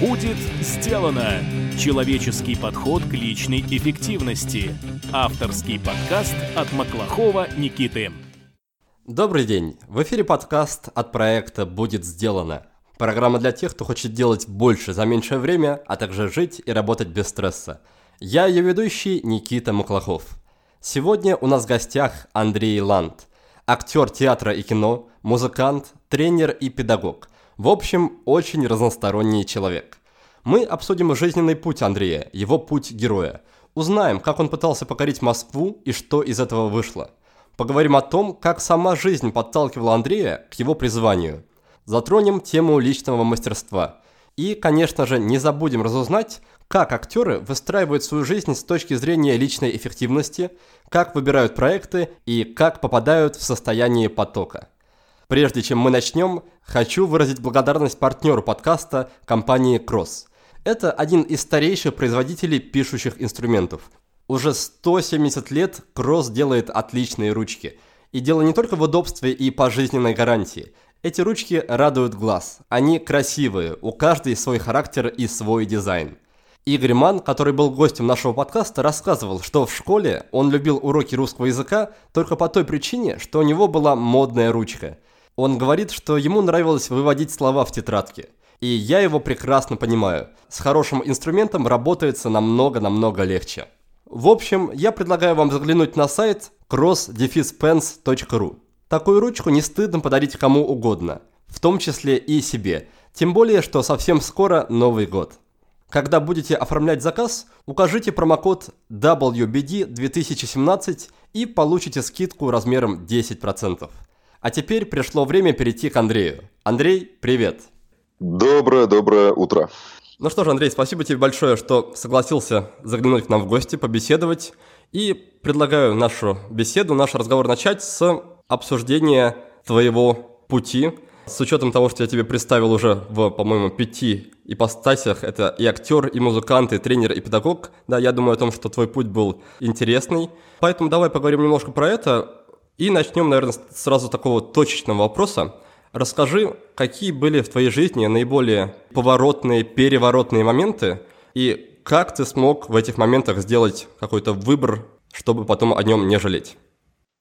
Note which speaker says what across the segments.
Speaker 1: Будет сделано! Человеческий подход к личной эффективности. Авторский подкаст от Маклахова Никиты.
Speaker 2: Добрый день! В эфире подкаст от проекта «Будет сделано». Программа для тех, кто хочет делать больше за меньшее время, а также жить и работать без стресса. Я ее ведущий Никита Маклахов. Сегодня у нас в гостях Андрей Ланд, актер театра и кино, музыкант, тренер и педагог. В общем, очень разносторонний человек. Мы обсудим жизненный путь Андрея, его путь героя. Узнаем, как он пытался покорить Москву и что из этого вышло. Поговорим о том, как сама жизнь подталкивала Андрея к его призванию. Затронем тему личного мастерства. И, конечно же, не забудем разузнать, как актеры выстраивают свою жизнь с точки зрения личной эффективности, как выбирают проекты и как попадают в состояние потока. Прежде чем мы начнем, хочу выразить благодарность партнеру подкаста компании Cross. Это один из старейших производителей пишущих инструментов. Уже 170 лет Cross делает отличные ручки. И дело не только в удобстве и пожизненной гарантии. Эти ручки радуют глаз. Они красивые, у каждой свой характер и свой дизайн. Игорь Ман, который был гостем нашего подкаста, рассказывал, что в школе он любил уроки русского языка только по той причине, что у него была модная ручка. Он говорит, что ему нравилось выводить слова в тетрадке. И я его прекрасно понимаю. С хорошим инструментом работается намного-намного легче. В общем, я предлагаю вам заглянуть на сайт cross-pens.ru. Такую ручку не стыдно подарить кому угодно, в том числе и себе. Тем более, что совсем скоро Новый год. Когда будете оформлять заказ, укажите промокод WBD2017 и получите скидку размером 10%. А теперь пришло время перейти к Андрею. Андрей, привет!
Speaker 3: Доброе-доброе утро.
Speaker 2: Ну что ж, Андрей, спасибо тебе большое, что согласился заглянуть к нам в гости, побеседовать. И предлагаю нашу беседу, наш разговор начать с обсуждения твоего пути с учетом того, что я тебе представил уже в, по-моему, пяти ипостасях, это и актер, и музыкант, и тренер, и педагог, да, я думаю о том, что твой путь был интересный. Поэтому давай поговорим немножко про это и начнем, наверное, сразу такого точечного вопроса. Расскажи, какие были в твоей жизни наиболее поворотные, переворотные моменты, и как ты смог в этих моментах сделать какой-то выбор, чтобы потом о нем не жалеть?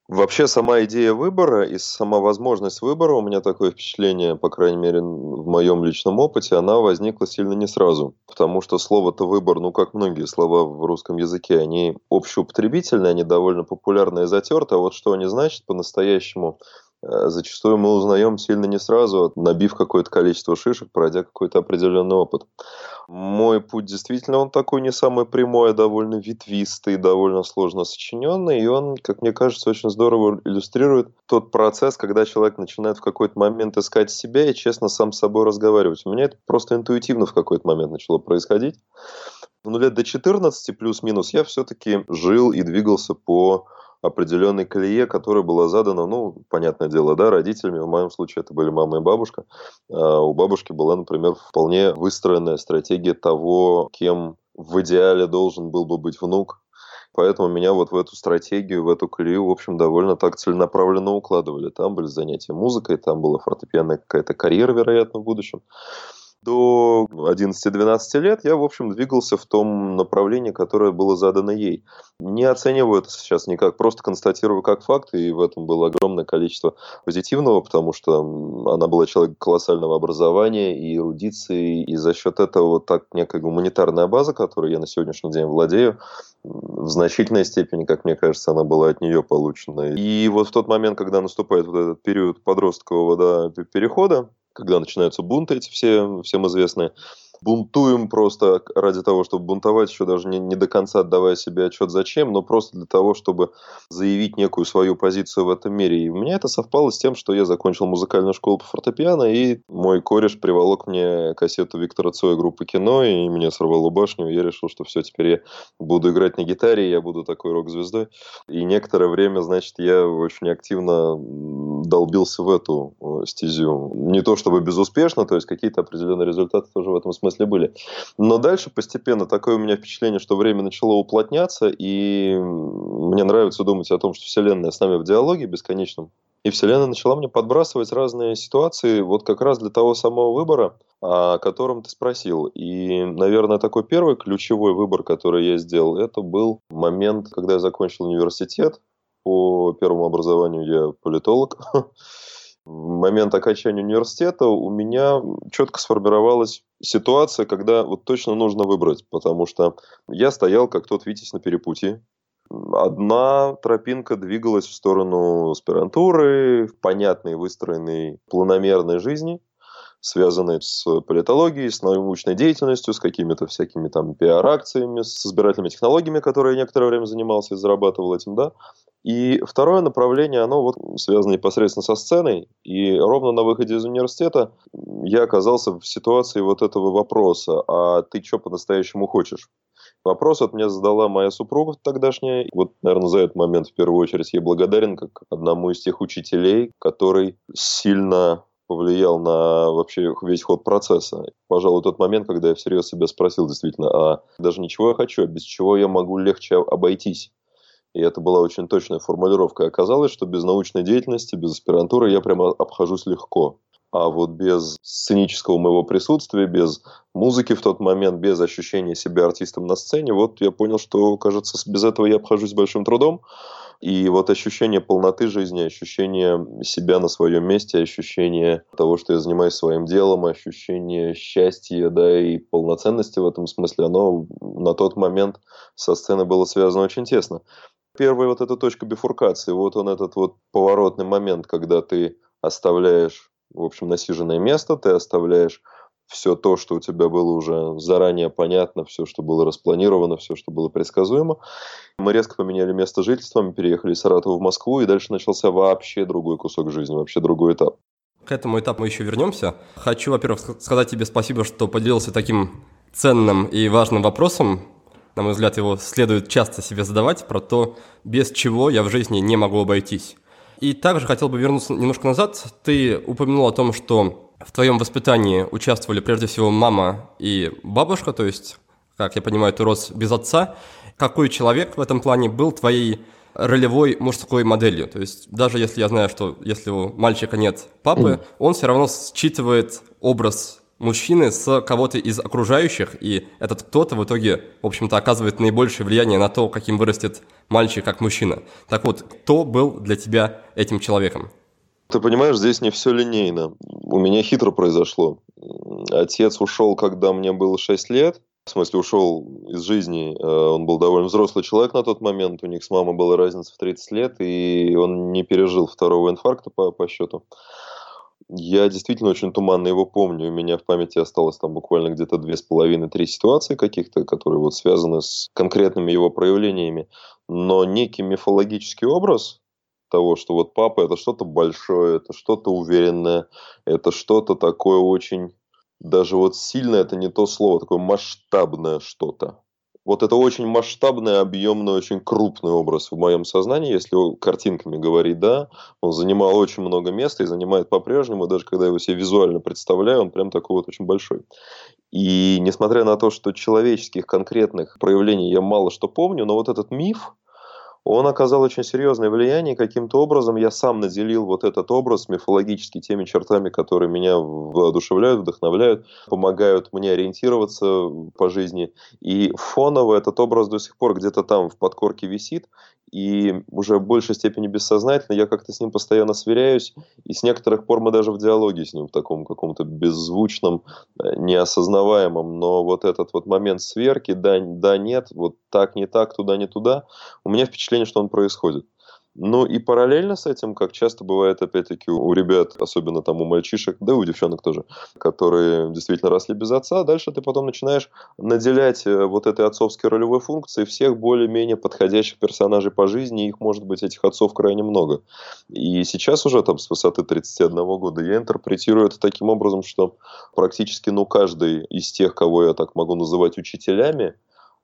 Speaker 3: Вообще сама идея выбора и сама возможность выбора, у меня такое впечатление, по крайней мере в моем личном опыте, она возникла сильно не сразу. Потому что слово-то выбор, ну как многие слова в русском языке, они общеупотребительные, они довольно популярные и затерты, а вот что они значат по-настоящему, зачастую мы узнаем сильно не сразу, набив какое-то количество шишек, пройдя какой-то определенный опыт. Мой путь действительно он такой не самый прямой, а довольно ветвистый, довольно сложно сочиненный, и он, как мне кажется, очень здорово иллюстрирует тот процесс, когда человек начинает в какой-то момент искать себя и честно сам с собой разговаривать. У меня это просто интуитивно в какой-то момент начало происходить. Ну, лет до 14 плюс-минус я все-таки жил и двигался по определенной колее, которая была задана, ну, понятное дело, да, родителями. В моем случае это были мама и бабушка. А у бабушки была, например, вполне выстроенная стратегия того, кем в идеале должен был бы быть внук. Поэтому меня вот в эту стратегию, в эту колею, в общем, довольно так целенаправленно укладывали. Там были занятия музыкой, там была фортепианная какая-то карьера, вероятно, в будущем до 11-12 лет я, в общем, двигался в том направлении, которое было задано ей. Не оцениваю это сейчас никак, просто констатирую как факт, и в этом было огромное количество позитивного, потому что она была человек колоссального образования и эрудиции, и за счет этого вот так некая гуманитарная база, которой я на сегодняшний день владею, в значительной степени, как мне кажется, она была от нее получена. И вот в тот момент, когда наступает вот этот период подросткового да, перехода, когда начинаются бунты эти все, всем известные, бунтуем просто ради того, чтобы бунтовать, еще даже не, не до конца отдавая себе отчет зачем, но просто для того, чтобы заявить некую свою позицию в этом мире. И у меня это совпало с тем, что я закончил музыкальную школу по фортепиано, и мой кореш приволок мне кассету Виктора Цоя группы «Кино», и меня сорвало башню, и я решил, что все, теперь я буду играть на гитаре, я буду такой рок-звездой. И некоторое время, значит, я очень активно долбился в эту э, стезю. Не то чтобы безуспешно, то есть какие-то определенные результаты тоже в этом смысле смысле были. Но дальше постепенно такое у меня впечатление, что время начало уплотняться, и мне нравится думать о том, что Вселенная с нами в диалоге бесконечном И Вселенная начала мне подбрасывать разные ситуации вот как раз для того самого выбора, о котором ты спросил. И, наверное, такой первый ключевой выбор, который я сделал, это был момент, когда я закончил университет. По первому образованию я политолог. В момент окончания университета у меня четко сформировалась ситуация, когда вот точно нужно выбрать, потому что я стоял как тот Витязь на перепутье. Одна тропинка двигалась в сторону аспирантуры, в понятной, выстроенной, планомерной жизни, связанной с политологией, с научной деятельностью, с какими-то всякими там пиар-акциями, с избирательными технологиями, которые я некоторое время занимался и зарабатывал этим, да. И второе направление, оно вот связано непосредственно со сценой. И ровно на выходе из университета я оказался в ситуации вот этого вопроса, а ты что по-настоящему хочешь? Вопрос от меня задала моя супруга тогдашняя. Вот, наверное, за этот момент в первую очередь ей благодарен, как одному из тех учителей, который сильно повлиял на вообще весь ход процесса. Пожалуй, тот момент, когда я всерьез себя спросил действительно, а даже ничего я хочу, а без чего я могу легче обойтись. И это была очень точная формулировка. Оказалось, что без научной деятельности, без аспирантуры я прямо обхожусь легко. А вот без сценического моего присутствия, без музыки в тот момент, без ощущения себя артистом на сцене, вот я понял, что, кажется, без этого я обхожусь большим трудом. И вот ощущение полноты жизни, ощущение себя на своем месте, ощущение того, что я занимаюсь своим делом, ощущение счастья, да, и полноценности в этом смысле, оно на тот момент со сцены было связано очень тесно. Первая вот эта точка бифуркации, вот он этот вот поворотный момент, когда ты оставляешь в общем, насиженное место, ты оставляешь все то, что у тебя было уже заранее понятно, все, что было распланировано, все, что было предсказуемо. Мы резко поменяли место жительства, мы переехали из Саратова в Москву, и дальше начался вообще другой кусок жизни, вообще другой этап.
Speaker 2: К этому этапу мы еще вернемся. Хочу, во-первых, сказать тебе спасибо, что поделился таким ценным и важным вопросом. На мой взгляд, его следует часто себе задавать про то, без чего я в жизни не могу обойтись. И также хотел бы вернуться немножко назад. Ты упомянул о том, что в твоем воспитании участвовали прежде всего мама и бабушка, то есть, как я понимаю, ты рос без отца. Какой человек в этом плане был твоей ролевой мужской моделью. То есть даже если я знаю, что если у мальчика нет папы, он все равно считывает образ мужчины с кого-то из окружающих, и этот кто-то в итоге, в общем-то, оказывает наибольшее влияние на то, каким вырастет мальчик как мужчина. Так вот, кто был для тебя этим человеком?
Speaker 3: Ты понимаешь, здесь не все линейно. У меня хитро произошло. Отец ушел, когда мне было 6 лет. В смысле, ушел из жизни. Э, он был довольно взрослый человек на тот момент. У них с мамой была разница в 30 лет, и он не пережил второго инфаркта по, по счету. Я действительно очень туманно его помню. У меня в памяти осталось там буквально где-то две с половиной-три ситуации каких-то, которые вот связаны с конкретными его проявлениями. Но некий мифологический образ того, что вот папа это что-то большое, это что-то уверенное, это что-то такое очень, даже вот сильное, это не то слово, такое масштабное что-то вот это очень масштабный, объемный, очень крупный образ в моем сознании, если картинками говорить, да, он занимал очень много места и занимает по-прежнему, даже когда я его себе визуально представляю, он прям такой вот очень большой. И несмотря на то, что человеческих конкретных проявлений я мало что помню, но вот этот миф, он оказал очень серьезное влияние. Каким-то образом я сам наделил вот этот образ мифологически теми чертами, которые меня воодушевляют, вдохновляют, помогают мне ориентироваться по жизни. И фоново этот образ до сих пор где-то там в подкорке висит и уже в большей степени бессознательно я как-то с ним постоянно сверяюсь, и с некоторых пор мы даже в диалоге с ним в таком каком-то беззвучном, э, неосознаваемом, но вот этот вот момент сверки, да, да, нет, вот так, не так, туда, не туда, у меня впечатление, что он происходит. Ну и параллельно с этим, как часто бывает, опять-таки, у ребят, особенно там у мальчишек, да и у девчонок тоже, которые действительно росли без отца, дальше ты потом начинаешь наделять э, вот этой отцовской ролевой функцией всех более-менее подходящих персонажей по жизни, их может быть, этих отцов крайне много. И сейчас уже там с высоты 31 года я интерпретирую это таким образом, что практически, ну, каждый из тех, кого я так могу называть учителями,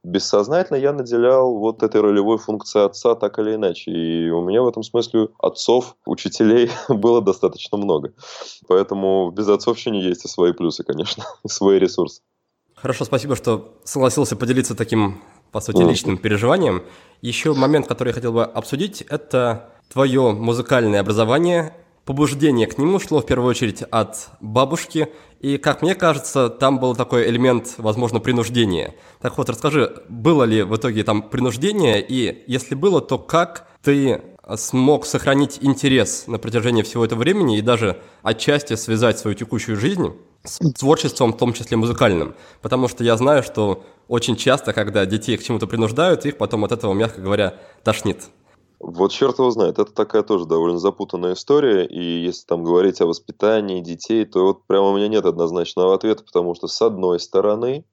Speaker 3: бессознательно я наделял вот этой ролевой функцией отца так или иначе. И у меня в этом смысле отцов, учителей было достаточно много. Поэтому в безотцовщине есть и свои плюсы, конечно, и свои ресурсы.
Speaker 2: Хорошо, спасибо, что согласился поделиться таким по сути, личным переживаниям. Еще момент, который я хотел бы обсудить, это твое музыкальное образование. Побуждение к нему шло в первую очередь от бабушки, и, как мне кажется, там был такой элемент, возможно, принуждения. Так вот, расскажи, было ли в итоге там принуждение, и если было, то как ты смог сохранить интерес на протяжении всего этого времени и даже отчасти связать свою текущую жизнь с творчеством, в том числе музыкальным. Потому что я знаю, что очень часто, когда детей к чему-то принуждают, их потом от этого, мягко говоря, тошнит.
Speaker 3: Вот черт его знает, это такая тоже довольно запутанная история, и если там говорить о воспитании детей, то вот прямо у меня нет однозначного ответа, потому что с одной стороны,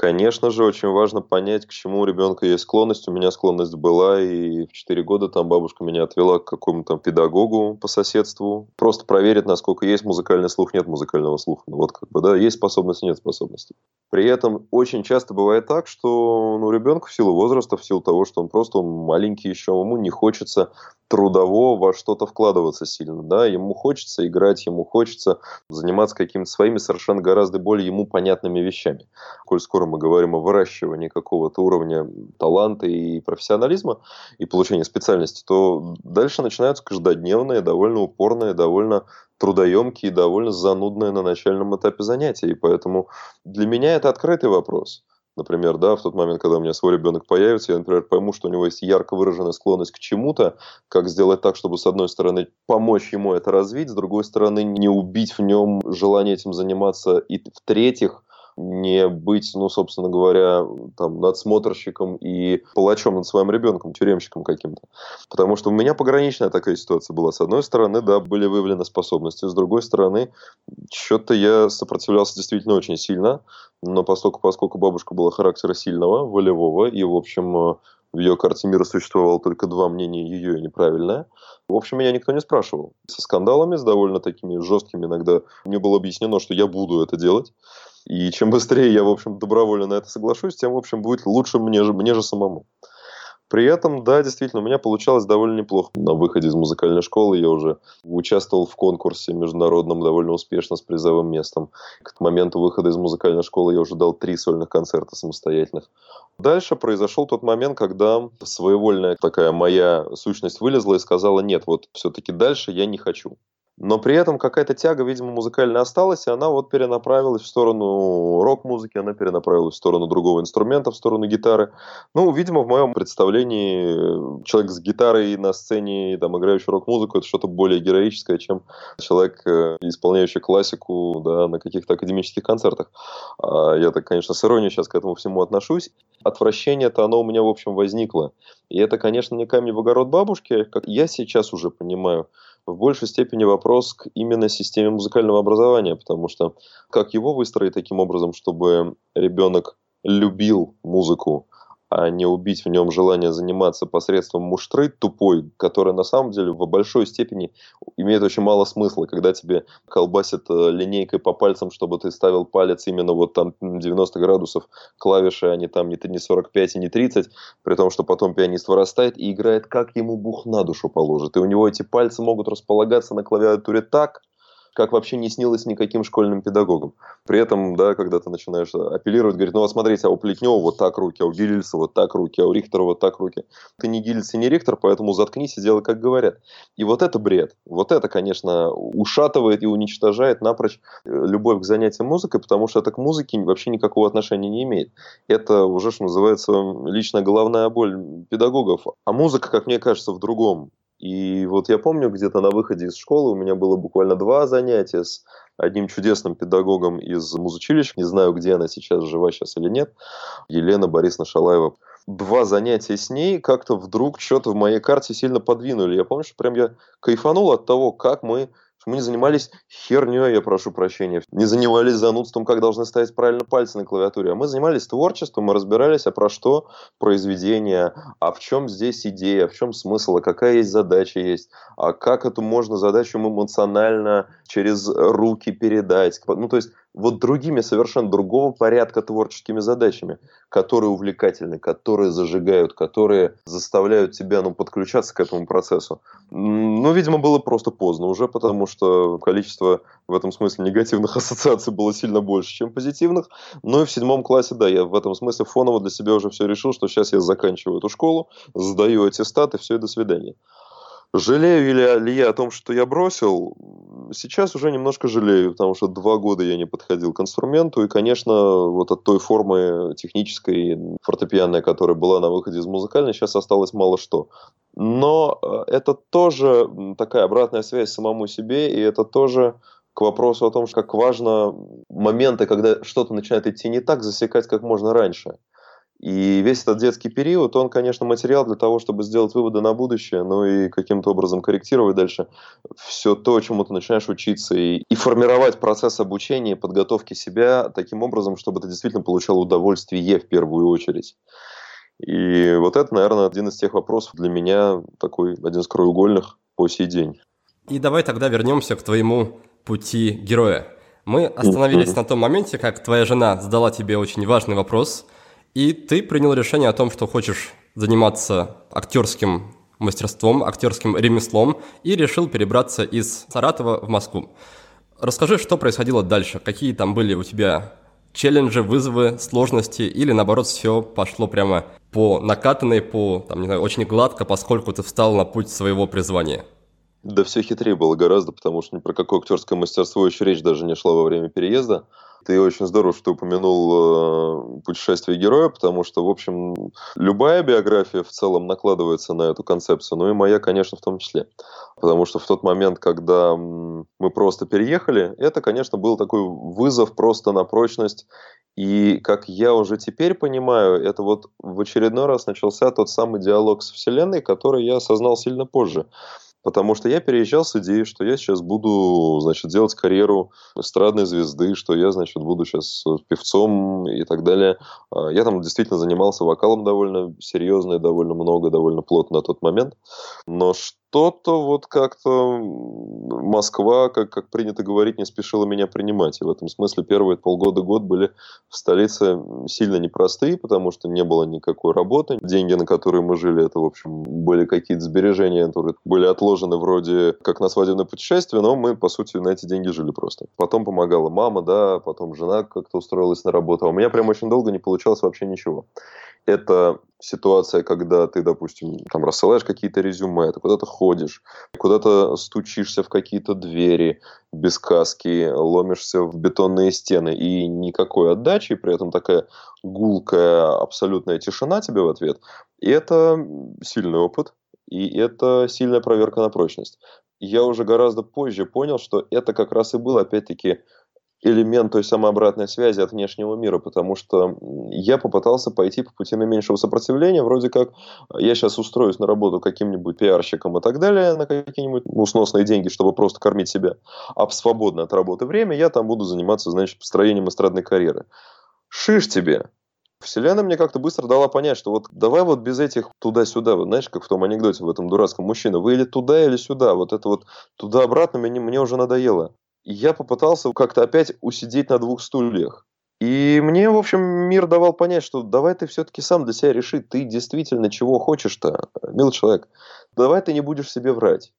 Speaker 3: Конечно же, очень важно понять, к чему у ребенка есть склонность. У меня склонность была, и в 4 года там бабушка меня отвела к какому-то педагогу по соседству. Просто проверить, насколько есть музыкальный слух, нет музыкального слуха. Ну, вот как бы, да, есть способность, нет способности. При этом очень часто бывает так, что ну, ребенку в силу возраста, в силу того, что он просто он маленький еще, ему не хочется трудово во что-то вкладываться сильно, да, ему хочется играть, ему хочется заниматься какими-то своими совершенно гораздо более ему понятными вещами. Коль скоро мы говорим о выращивании какого-то уровня таланта и профессионализма и получения специальности, то дальше начинаются каждодневные, довольно упорные, довольно трудоемкие, довольно занудные на начальном этапе занятия. И поэтому для меня это открытый вопрос например, да, в тот момент, когда у меня свой ребенок появится, я, например, пойму, что у него есть ярко выраженная склонность к чему-то, как сделать так, чтобы, с одной стороны, помочь ему это развить, с другой стороны, не убить в нем желание этим заниматься, и в-третьих, не быть, ну, собственно говоря, там, надсмотрщиком и палачом над своим ребенком, тюремщиком каким-то. Потому что у меня пограничная такая ситуация была. С одной стороны, да, были выявлены способности, с другой стороны, что-то я сопротивлялся действительно очень сильно, но поскольку, поскольку бабушка была характера сильного, волевого, и, в общем, в ее карте мира существовало только два мнения, ее и неправильное. В общем, меня никто не спрашивал. Со скандалами, с довольно такими жесткими иногда, мне было объяснено, что я буду это делать. И чем быстрее я, в общем, добровольно на это соглашусь, тем, в общем, будет лучше мне же, мне же самому. При этом, да, действительно, у меня получалось довольно неплохо. На выходе из музыкальной школы я уже участвовал в конкурсе международном довольно успешно с призовым местом. К моменту выхода из музыкальной школы я уже дал три сольных концерта самостоятельных. Дальше произошел тот момент, когда своевольная такая моя сущность вылезла и сказала, нет, вот все-таки дальше я не хочу. Но при этом какая-то тяга, видимо, музыкальная осталась, и она вот перенаправилась в сторону рок-музыки, она перенаправилась в сторону другого инструмента, в сторону гитары. Ну, видимо, в моем представлении человек с гитарой на сцене, там, играющий рок-музыку, это что-то более героическое, чем человек, э, исполняющий классику да, на каких-то академических концертах. А я так, конечно, с иронией сейчас к этому всему отношусь. Отвращение-то оно у меня, в общем, возникло. И это, конечно, не камень в огород бабушки, как я сейчас уже понимаю в большей степени вопрос к именно системе музыкального образования, потому что как его выстроить таким образом, чтобы ребенок любил музыку, а не убить в нем желание заниматься посредством муштры тупой, которая на самом деле в большой степени имеет очень мало смысла, когда тебе колбасят э, линейкой по пальцам, чтобы ты ставил палец именно вот там 90 градусов клавиши, а не там не 45 и не 30, при том, что потом пианист вырастает и играет, как ему бух на душу положит. И у него эти пальцы могут располагаться на клавиатуре так, как вообще не снилось никаким школьным педагогам. При этом, да, когда ты начинаешь апеллировать, говорить, ну вот смотрите, а у Плетнева вот так руки, а у Гильельса вот так руки, а у Рихтера вот так руки. Ты не Гильельс и не Рихтер, поэтому заткнись и делай, как говорят. И вот это бред. Вот это, конечно, ушатывает и уничтожает напрочь э, любовь к занятиям музыкой, потому что это к музыке вообще никакого отношения не имеет. Это уже, что называется, личная головная боль педагогов. А музыка, как мне кажется, в другом. И вот я помню, где-то на выходе из школы у меня было буквально два занятия с одним чудесным педагогом из музучилища. Не знаю, где она сейчас, жива сейчас или нет. Елена Борисовна Шалаева. Два занятия с ней как-то вдруг что-то в моей карте сильно подвинули. Я помню, что прям я кайфанул от того, как мы мы не занимались херней, я прошу прощения, не занимались занудством, как должны ставить правильно пальцы на клавиатуре, а мы занимались творчеством, мы разбирались, а про что произведение, а в чем здесь идея, в чем смысл, а какая есть задача есть, а как эту можно задачу эмоционально через руки передать. Ну, то есть вот другими совершенно другого порядка творческими задачами, которые увлекательны, которые зажигают, которые заставляют тебя ну, подключаться к этому процессу. Ну, видимо, было просто поздно уже, потому что количество в этом смысле негативных ассоциаций было сильно больше, чем позитивных. Ну и в седьмом классе, да, я в этом смысле фоново для себя уже все решил, что сейчас я заканчиваю эту школу, сдаю аттестат и все, и до свидания. Жалею ли, я о том, что я бросил? Сейчас уже немножко жалею, потому что два года я не подходил к инструменту, и, конечно, вот от той формы технической, фортепианной, которая была на выходе из музыкальной, сейчас осталось мало что. Но э, это тоже такая обратная связь самому себе, и это тоже к вопросу о том, как важно моменты, когда что-то начинает идти не так, засекать как можно раньше. И весь этот детский период, он, конечно, материал для того, чтобы сделать выводы на будущее, но и каким-то образом корректировать дальше все то, чему ты начинаешь учиться, и, и формировать процесс обучения, подготовки себя таким образом, чтобы ты действительно получал удовольствие в первую очередь. И вот это, наверное, один из тех вопросов для меня, такой один из краеугольных по сей день.
Speaker 2: И давай тогда вернемся к твоему пути героя. Мы остановились на том моменте, как твоя жена задала тебе очень важный вопрос – и ты принял решение о том, что хочешь заниматься актерским мастерством, актерским ремеслом и решил перебраться из Саратова в Москву. Расскажи, что происходило дальше, какие там были у тебя челленджи, вызовы, сложности, или наоборот все пошло прямо по накатанной, по, там, не знаю, очень гладко, поскольку ты встал на путь своего призвания?
Speaker 3: Да все хитрее было гораздо, потому что ни про какое актерское мастерство еще речь даже не шла во время переезда. Ты очень здорово, что упомянул э, путешествие героя, потому что, в общем, любая биография в целом накладывается на эту концепцию, ну и моя, конечно, в том числе. Потому что в тот момент, когда мы просто переехали, это, конечно, был такой вызов просто на прочность. И, как я уже теперь понимаю, это вот в очередной раз начался тот самый диалог с Вселенной, который я осознал сильно позже. Потому что я переезжал с идеей, что я сейчас буду, значит, делать карьеру эстрадной звезды, что я, значит, буду сейчас певцом и так далее. А, я там действительно занимался вокалом довольно серьезно и довольно много, довольно плотно на тот момент. Но что-то вот как-то Москва, как, как принято говорить, не спешила меня принимать. И в этом смысле первые полгода-год были в столице сильно непростые, потому что не было никакой работы. Деньги, на которые мы жили, это, в общем, были какие-то сбережения, которые были отложены вроде как на свадебное путешествие, но мы, по сути, на эти деньги жили просто. Потом помогала мама, да, потом жена как-то устроилась на работу. А у меня прям очень долго не получалось вообще ничего. Это ситуация, когда ты, допустим, там рассылаешь какие-то резюме, ты куда-то ходишь, куда-то стучишься в какие-то двери без каски, ломишься в бетонные стены и никакой отдачи, при этом такая гулкая абсолютная тишина тебе в ответ. И это сильный опыт, и это сильная проверка на прочность. Я уже гораздо позже понял, что это как раз и был, опять-таки, элемент той самой обратной связи от внешнего мира, потому что я попытался пойти по пути наименьшего сопротивления, вроде как я сейчас устроюсь на работу каким-нибудь пиарщиком и так далее, на какие-нибудь ну, сносные деньги, чтобы просто кормить себя, а в свободное от работы время я там буду заниматься, значит, построением эстрадной карьеры. Шиш тебе! Вселенная мне как-то быстро дала понять, что вот давай вот без этих туда-сюда, вот знаешь, как в том анекдоте, в этом дурацком мужчина, вы или туда, или сюда, вот это вот туда-обратно мне, мне уже надоело я попытался как-то опять усидеть на двух стульях. И мне, в общем, мир давал понять, что давай ты все-таки сам для себя реши, ты действительно чего хочешь-то, милый человек. Давай ты не будешь себе врать.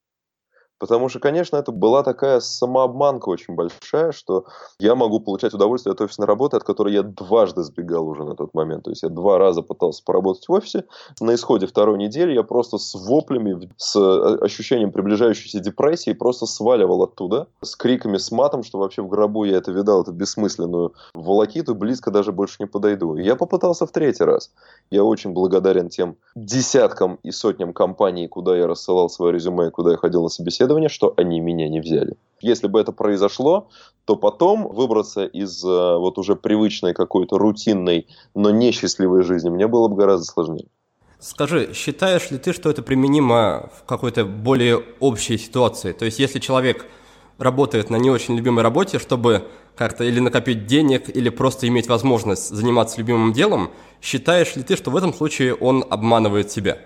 Speaker 3: Потому что, конечно, это была такая самообманка очень большая, что я могу получать удовольствие от офисной работы, от которой я дважды сбегал уже на тот момент. То есть я два раза пытался поработать в офисе. На исходе второй недели я просто с воплями, с э, ощущением приближающейся депрессии просто сваливал оттуда. С криками, с матом, что вообще в гробу я это видал, эту бессмысленную волокиту, близко даже больше не подойду. И я попытался в третий раз. Я очень благодарен тем десяткам и сотням компаний, куда я рассылал свое резюме, куда я ходил на собеседование, собеседование, что они меня не взяли. Если бы это произошло, то потом выбраться из э, вот уже привычной какой-то рутинной, но несчастливой жизни мне было бы гораздо сложнее.
Speaker 2: Скажи, считаешь ли ты, что это применимо в какой-то более общей ситуации? То есть, если человек работает на не очень любимой работе, чтобы как-то или накопить денег, или просто иметь возможность заниматься любимым делом, считаешь ли ты, что в этом случае он обманывает себя?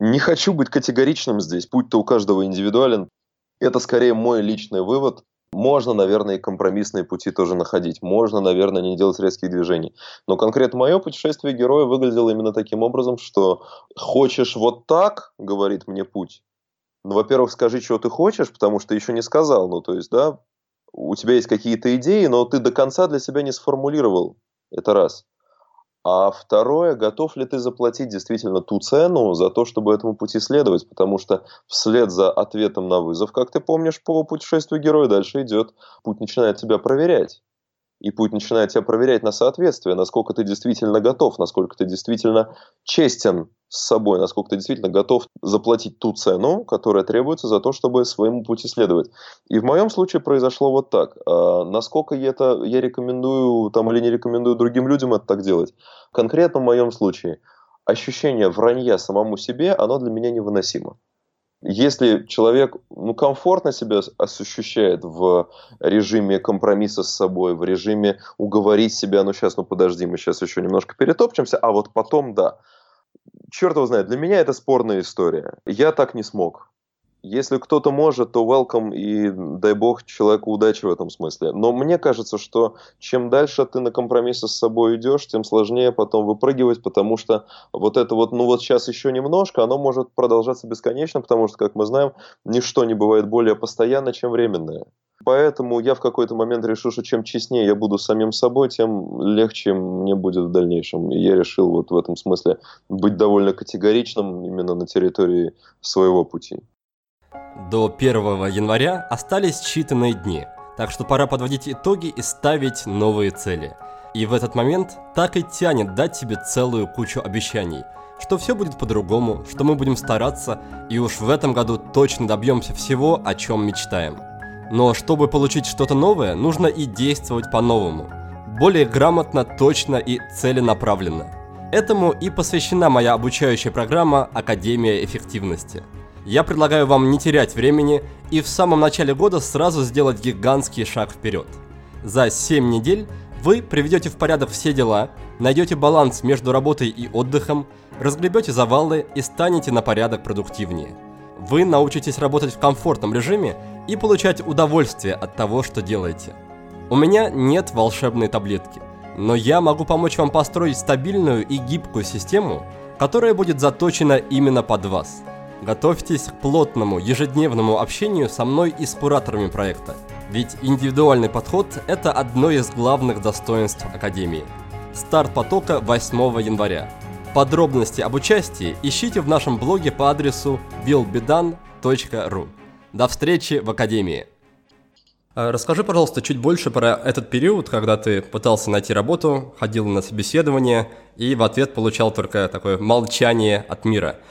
Speaker 3: Не хочу быть категоричным здесь, путь-то у каждого индивидуален. Это скорее мой личный вывод. Можно, наверное, и компромиссные пути тоже находить. Можно, наверное, не делать резких движений. Но конкретно мое путешествие героя выглядело именно таким образом, что хочешь вот так, говорит мне путь. Ну, во-первых, скажи, чего ты хочешь, потому что еще не сказал. Ну, то есть, да, у тебя есть какие-то идеи, но ты до конца для себя не сформулировал. Это раз. А второе, готов ли ты заплатить действительно ту цену за то, чтобы этому пути следовать? Потому что вслед за ответом на вызов, как ты помнишь, по путешествию героя дальше идет, путь начинает тебя проверять и путь начинает тебя проверять на соответствие, насколько ты действительно готов, насколько ты действительно честен с собой, насколько ты действительно готов заплатить ту цену, которая требуется за то, чтобы своему пути следовать. И в моем случае произошло вот так. А, насколько я это я рекомендую там или не рекомендую другим людям это так делать? Конкретно в моем случае ощущение вранья самому себе, оно для меня невыносимо. Если человек ну, комфортно себя ощущает в режиме компромисса с собой, в режиме уговорить себя, ну сейчас, ну подожди, мы сейчас еще немножко перетопчемся, а вот потом да. Черт его знает, для меня это спорная история. Я так не смог. Если кто-то может, то welcome и дай бог человеку удачи в этом смысле. Но мне кажется, что чем дальше ты на компромиссы с собой идешь, тем сложнее потом выпрыгивать, потому что вот это вот, ну вот сейчас еще немножко, оно может продолжаться бесконечно, потому что, как мы знаем, ничто не бывает более постоянно, чем временное. Поэтому я в какой-то момент решил, что чем честнее я буду самим собой, тем легче мне будет в дальнейшем. И я решил вот в этом смысле быть довольно категоричным именно на территории своего пути.
Speaker 2: До 1 января остались считанные дни, так что пора подводить итоги и ставить новые цели. И в этот момент так и тянет дать себе целую кучу обещаний, что все будет по-другому, что мы будем стараться, и уж в этом году точно добьемся всего, о чем мечтаем. Но чтобы получить что-то новое, нужно и действовать по-новому. Более грамотно, точно и целенаправленно. Этому и посвящена моя обучающая программа «Академия эффективности». Я предлагаю вам не терять времени и в самом начале года сразу сделать гигантский шаг вперед. За 7 недель вы приведете в порядок все дела, найдете баланс между работой и отдыхом, разгребете завалы и станете на порядок продуктивнее. Вы научитесь работать в комфортном режиме и получать удовольствие от того, что делаете. У меня нет волшебной таблетки, но я могу помочь вам построить стабильную и гибкую систему, которая будет заточена именно под вас – Готовьтесь к плотному январному общению со мной и с кураторами проекта, ведь индивидуальный подход – это одно из главных достоинств Академии. Старт потока 8 января. Подробности об участии ищите в нашем блоге по адресу willbedan.ru. До встречи в Академии! А, расскажи, пожалуйста, чуть больше про этот период, когда ты пытался найти работу, ходил на собеседование и в ответ получал только такое молчание от мира –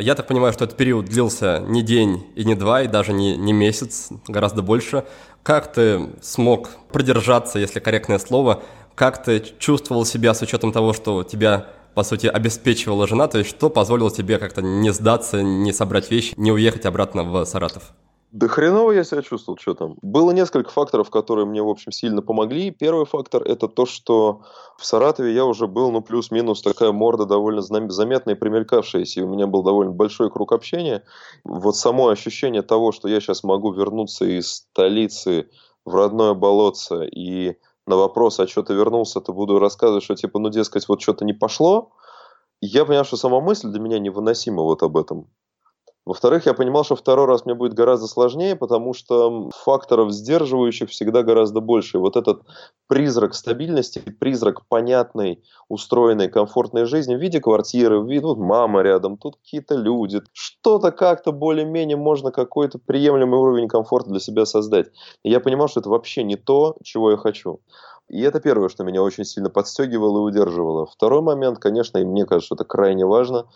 Speaker 2: я так понимаю, что этот период длился не день и не два, и даже не, не месяц, гораздо больше. Как ты смог продержаться, если корректное слово, как ты чувствовал себя с учетом того, что тебя, по сути, обеспечивала жена, то есть что позволило тебе как-то не сдаться, не собрать вещи, не уехать обратно в Саратов?
Speaker 3: Да хреново я себя чувствовал, что там. Было несколько факторов, которые мне, в общем, сильно помогли. Первый фактор – это то, что в Саратове я уже был, ну, плюс-минус такая морда довольно заметная и примелькавшаяся, и у меня был довольно большой круг общения. Вот само ощущение того, что я сейчас могу вернуться из столицы в родное болотце и на вопрос, а что ты вернулся, то буду рассказывать, что типа, ну, дескать, вот что-то не пошло, я понял, что сама мысль для меня невыносима вот об этом. Во-вторых, я понимал, что второй раз мне будет гораздо сложнее, потому что факторов сдерживающих всегда гораздо больше. Вот этот призрак стабильности, призрак понятной, устроенной, комфортной жизни в виде квартиры, в виде вот мама рядом, тут какие-то люди, что-то как-то более-менее можно какой-то приемлемый уровень комфорта для себя создать. И я понимал, что это вообще не то, чего я хочу. И это первое, что меня очень сильно подстегивало и удерживало. Второй момент, конечно, и мне кажется, это крайне важно,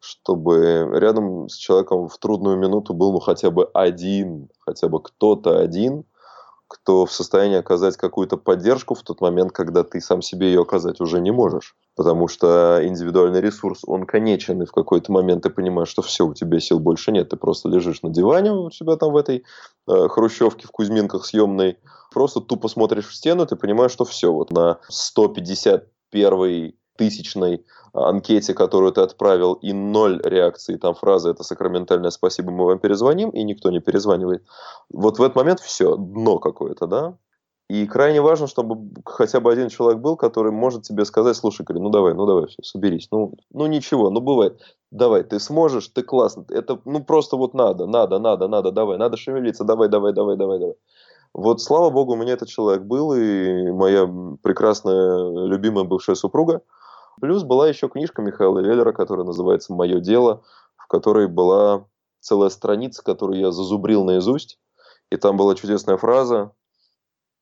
Speaker 3: чтобы рядом с человеком в трудную минуту был ну хотя бы один, хотя бы кто-то один, кто в состоянии оказать какую-то поддержку в тот момент, когда ты сам себе ее оказать уже не можешь. Потому что индивидуальный ресурс, он конечен, и в какой-то момент ты понимаешь, что все, у тебя сил больше нет, ты просто лежишь на диване у себя там в этой э, хрущевке в Кузьминках съемной, просто тупо смотришь в стену, ты понимаешь, что все, вот на 151 тысячной анкете, которую ты отправил, и ноль реакции, там фраза «это сакраментальное спасибо, мы вам перезвоним», и никто не перезванивает. Вот в этот момент все, дно какое-то, да? И крайне важно, чтобы хотя бы один человек был, который может тебе сказать, слушай, говорю, ну давай, ну давай, все, соберись. Ну, ну ничего, ну бывает. Давай, ты сможешь, ты классно. Это, ну просто вот надо, надо, надо, надо, давай, надо шевелиться, давай, давай, давай, давай, давай. Вот, слава богу, у меня этот человек был, и моя прекрасная, любимая бывшая супруга. Плюс была еще книжка Михаила Веллера, которая называется «Мое дело», в которой была целая страница, которую я зазубрил наизусть. И там была чудесная фраза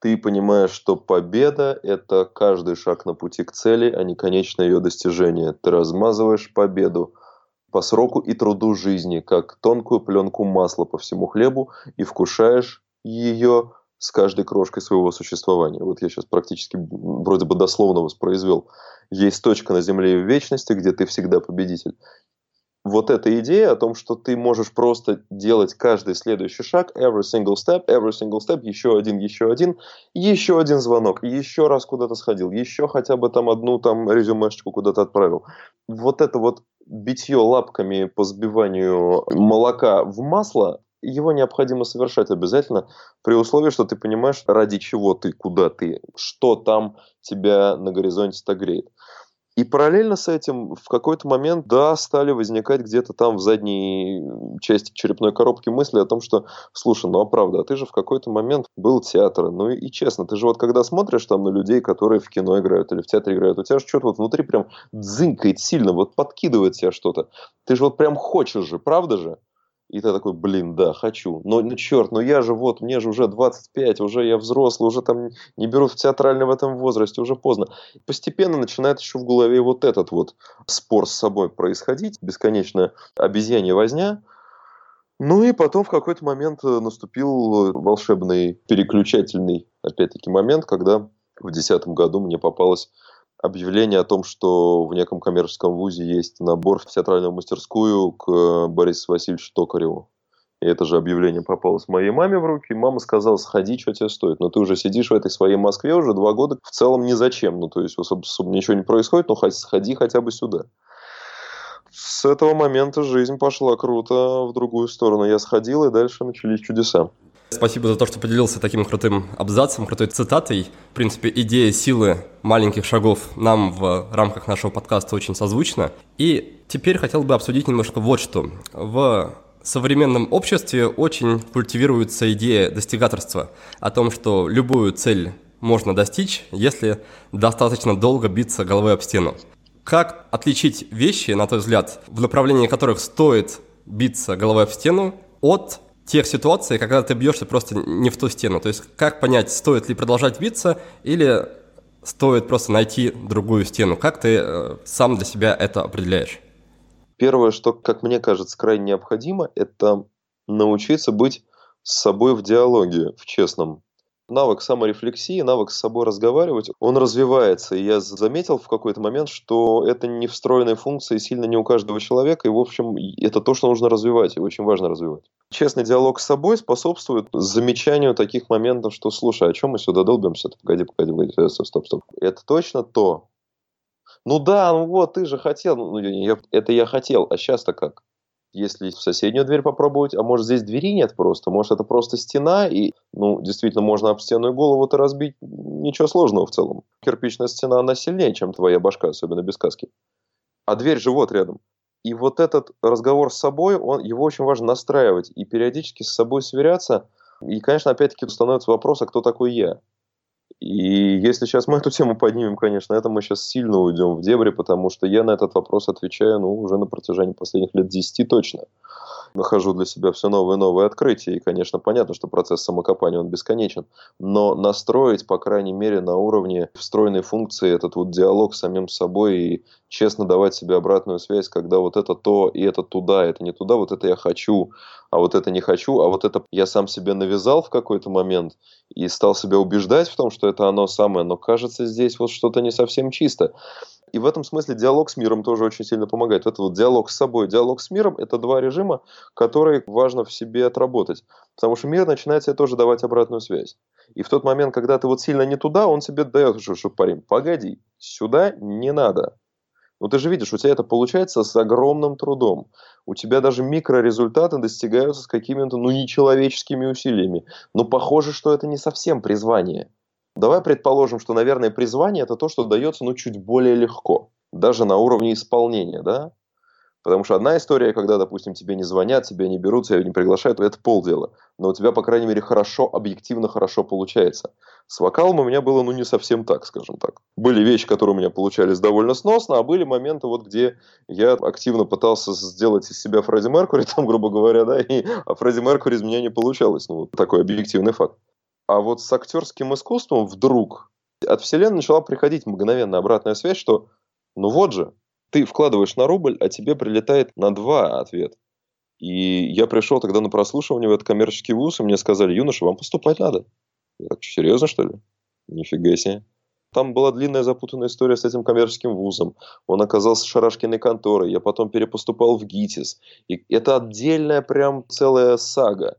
Speaker 3: ты понимаешь, что победа – это каждый шаг на пути к цели, а не конечное ее достижение. Ты размазываешь победу по сроку и труду жизни, как тонкую пленку масла по всему хлебу, и вкушаешь ее с каждой крошкой своего существования. Вот я сейчас практически вроде бы дословно воспроизвел. Есть точка на земле и в вечности, где ты всегда победитель вот эта идея о том, что ты можешь просто делать каждый следующий шаг, every single step, every single step, еще один, еще один, еще один звонок, еще раз куда-то сходил, еще хотя бы там одну там резюмешечку куда-то отправил. Вот это вот битье лапками по сбиванию молока в масло, его необходимо совершать обязательно при условии, что ты понимаешь, ради чего ты, куда ты, что там тебя на горизонте-то греет. И параллельно с этим в какой-то момент, да, стали возникать где-то там в задней части черепной коробки мысли о том, что, слушай, ну а правда, а ты же в какой-то момент был театр. Ну и, и честно, ты же вот когда смотришь там на людей, которые в кино играют или в театре играют, у тебя же что-то вот внутри прям дзынькает сильно, вот подкидывает тебя что-то. Ты же вот прям хочешь же, правда же? И ты такой, блин, да, хочу. Но, ну, черт, ну я же вот, мне же уже 25, уже я взрослый, уже там не беру в театральный в этом возрасте, уже поздно. Постепенно начинает еще в голове вот этот вот спор с собой происходить, бесконечная обезьянья возня. Ну и потом в какой-то момент э, наступил волшебный переключательный, опять-таки, момент, когда в 2010 году мне попалась объявление о том, что в неком коммерческом вузе есть набор в театральную мастерскую к э, Борису Васильевичу Токареву. И это же объявление попалось моей маме в руки. Мама сказала, сходи, что тебе стоит. Но ты уже сидишь в этой своей Москве уже два года. В целом ни зачем. Ну, то есть, особо ничего не происходит, но сходи хотя бы сюда. С этого момента жизнь пошла круто в другую сторону. Я сходил, и дальше начались чудеса.
Speaker 2: Спасибо за то, что поделился таким крутым абзацем, крутой цитатой. В принципе, идея силы маленьких шагов нам в рамках нашего подкаста очень созвучна. И теперь хотел бы обсудить немножко вот что. В современном обществе очень культивируется идея достигаторства, о том, что любую цель можно достичь, если достаточно долго биться головой об стену. Как отличить вещи, на твой взгляд, в направлении которых стоит биться головой об стену, от тех ситуаций, когда ты бьешься просто не в ту стену. То есть как понять, стоит ли продолжать биться или стоит просто найти другую стену? Как ты э, сам для себя это определяешь?
Speaker 3: Первое, что, как мне кажется, крайне необходимо, это научиться быть с собой в диалоге, в честном навык саморефлексии, навык с собой разговаривать, он развивается. И я заметил в какой-то момент, что это не встроенная функция, сильно не у каждого человека. И, в общем, это то, что нужно развивать, и очень важно развивать. Честный диалог с собой способствует замечанию таких моментов, что, слушай, о чем мы сюда долбимся? Погоди, погоди, погоди, стоп, стоп, стоп. Это точно то. Ну да, ну вот, ты же хотел. Ну, я, это я хотел, а сейчас-то как? Если в соседнюю дверь попробовать, а может здесь двери нет просто, может это просто стена, и, ну, действительно, можно об стену и голову-то разбить, ничего сложного в целом. Кирпичная стена, она сильнее, чем твоя башка, особенно без каски. А дверь же вот рядом. И вот этот разговор с собой, он, его очень важно настраивать и периодически с собой сверяться. И, конечно, опять-таки становится вопрос, а кто такой я? И если сейчас мы эту тему поднимем, конечно, это мы сейчас сильно уйдем в дебри, потому что я на этот вопрос отвечаю, ну, уже на протяжении последних лет 10 точно. Нахожу для себя все новые и новые открытия, и, конечно, понятно, что процесс самокопания, он бесконечен, но настроить, по крайней мере, на уровне встроенной функции этот вот диалог с самим собой и честно давать себе обратную связь, когда вот это то и это туда, это не туда, вот это я хочу, а вот это не хочу, а вот это я сам себе навязал в какой-то момент и стал себя убеждать в том, что это оно самое, но кажется здесь вот что-то не совсем чисто. И в этом смысле диалог с миром тоже очень сильно помогает. Это вот диалог с собой, диалог с миром – это два режима, которые важно в себе отработать. Потому что мир начинает себе тоже давать обратную связь. И в тот момент, когда ты вот сильно не туда, он тебе дает, что, что парень, погоди, сюда не надо. Но ты же видишь, у тебя это получается с огромным трудом. У тебя даже микрорезультаты достигаются с какими-то, ну, нечеловеческими усилиями. Но похоже, что это не совсем призвание. Давай предположим, что, наверное, призвание – это то, что дается, ну, чуть более легко. Даже на уровне исполнения, да? Потому что одна история, когда, допустим, тебе не звонят, тебя не берут, тебя не приглашают, это полдела. Но у тебя, по крайней мере, хорошо, объективно хорошо получается. С вокалом у меня было, ну, не совсем так, скажем так. Были вещи, которые у меня получались довольно сносно, а были моменты, вот где я активно пытался сделать из себя Фредди Меркури, там, грубо говоря, да, и а Фредди Меркури из меня не получалось. Ну, вот такой объективный факт. А вот с актерским искусством вдруг от вселенной начала приходить мгновенно обратная связь, что ну вот же, ты вкладываешь на рубль, а тебе прилетает на два ответ. И я пришел тогда на прослушивание в этот коммерческий вуз, и мне сказали, юноша, вам поступать надо. Я так, серьезно, что ли? Нифига себе. Там была длинная запутанная история с этим коммерческим вузом. Он оказался шарашкиной конторой. Я потом перепоступал в ГИТИС. И это отдельная прям целая сага.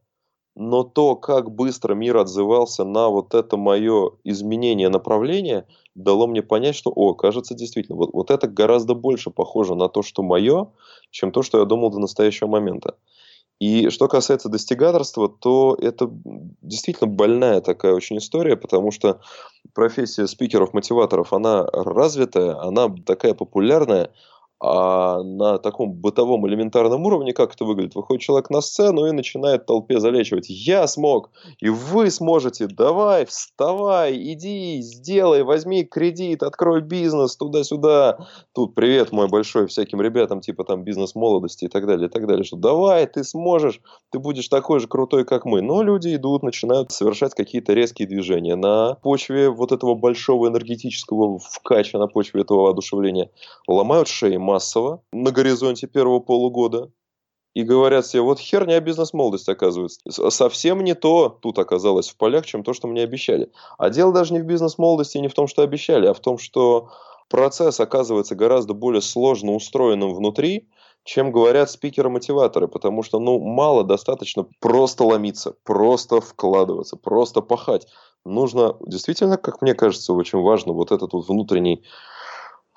Speaker 3: Но то, как быстро мир отзывался на вот это мое изменение направления – дало мне понять, что, о, кажется, действительно, вот, вот это гораздо больше похоже на то, что мое, чем то, что я думал до настоящего момента. И что касается достигаторства, то это действительно больная такая очень история, потому что профессия спикеров-мотиваторов, она развитая, она такая популярная, а на таком бытовом элементарном уровне, как это выглядит? Выходит человек на сцену и начинает толпе залечивать. Я смог, и вы сможете. Давай, вставай, иди, сделай, возьми кредит, открой бизнес, туда-сюда. Тут привет мой большой всяким ребятам, типа там бизнес молодости и так далее, и так далее. Что давай, ты сможешь, ты будешь такой же крутой, как мы. Но люди идут, начинают совершать какие-то резкие движения на почве вот этого большого энергетического вкача, на почве этого воодушевления. Ломают шеи, массово на горизонте первого полугода и говорят себе, вот херня бизнес-молодость оказывается. Совсем не то тут оказалось в полях, чем то, что мне обещали. А дело даже не в бизнес-молодости, не в том, что обещали, а в том, что процесс оказывается гораздо более сложно устроенным внутри, чем говорят спикеры-мотиваторы, потому что, ну, мало достаточно просто ломиться, просто вкладываться, просто пахать. Нужно, действительно, как мне кажется, очень важно вот этот вот внутренний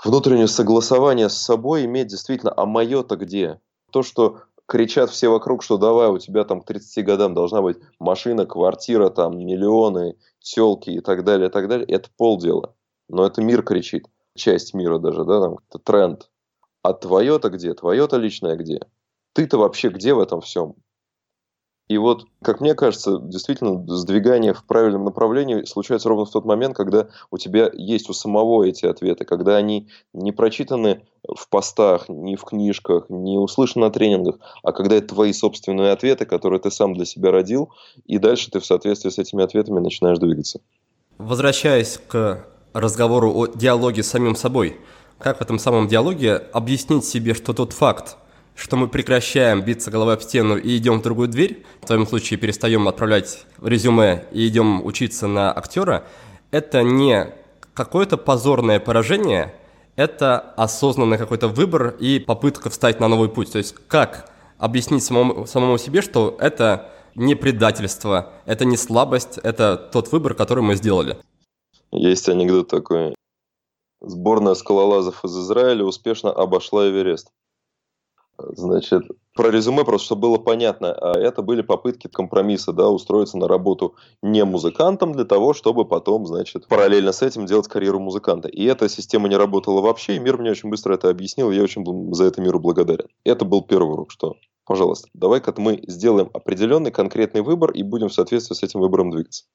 Speaker 3: внутреннее согласование с собой иметь действительно, а мое-то где? То, что кричат все вокруг, что давай, у тебя там к 30 годам должна быть машина, квартира, там миллионы, телки и так далее, и так далее, это полдела. Но это мир кричит, часть мира даже, да, там, это тренд. А твое-то где? Твое-то личное где? Ты-то вообще где в этом всем? И вот, как мне кажется, действительно, сдвигание в правильном направлении случается ровно в тот момент, когда у тебя есть у самого эти ответы, когда они не прочитаны в постах, не в книжках, не услышаны на тренингах, а когда это твои собственные ответы, которые ты сам для себя родил, и дальше ты в соответствии с этими ответами начинаешь двигаться.
Speaker 2: Возвращаясь к разговору о диалоге с самим собой, как в этом самом диалоге объяснить себе, что тот факт, что мы прекращаем биться головой об стену и идем в другую дверь, в твоем случае перестаем отправлять резюме и идем учиться на актера, это не какое-то позорное поражение, это осознанный какой-то выбор и попытка встать на новый путь. То есть как объяснить самому, самому себе, что это не предательство, это не слабость, это тот выбор, который мы сделали.
Speaker 3: Есть анекдот такой. Сборная скалолазов из Израиля успешно обошла Эверест. Значит, про резюме просто, чтобы было понятно, а это были попытки компромисса, да, устроиться на работу не музыкантом для того, чтобы потом, значит, параллельно с этим делать карьеру музыканта. И эта система не работала вообще, и мир мне очень быстро это объяснил, и я очень был за это миру благодарен. Это был первый урок, что, пожалуйста, давай-ка мы сделаем определенный конкретный выбор и будем в соответствии с этим выбором двигаться.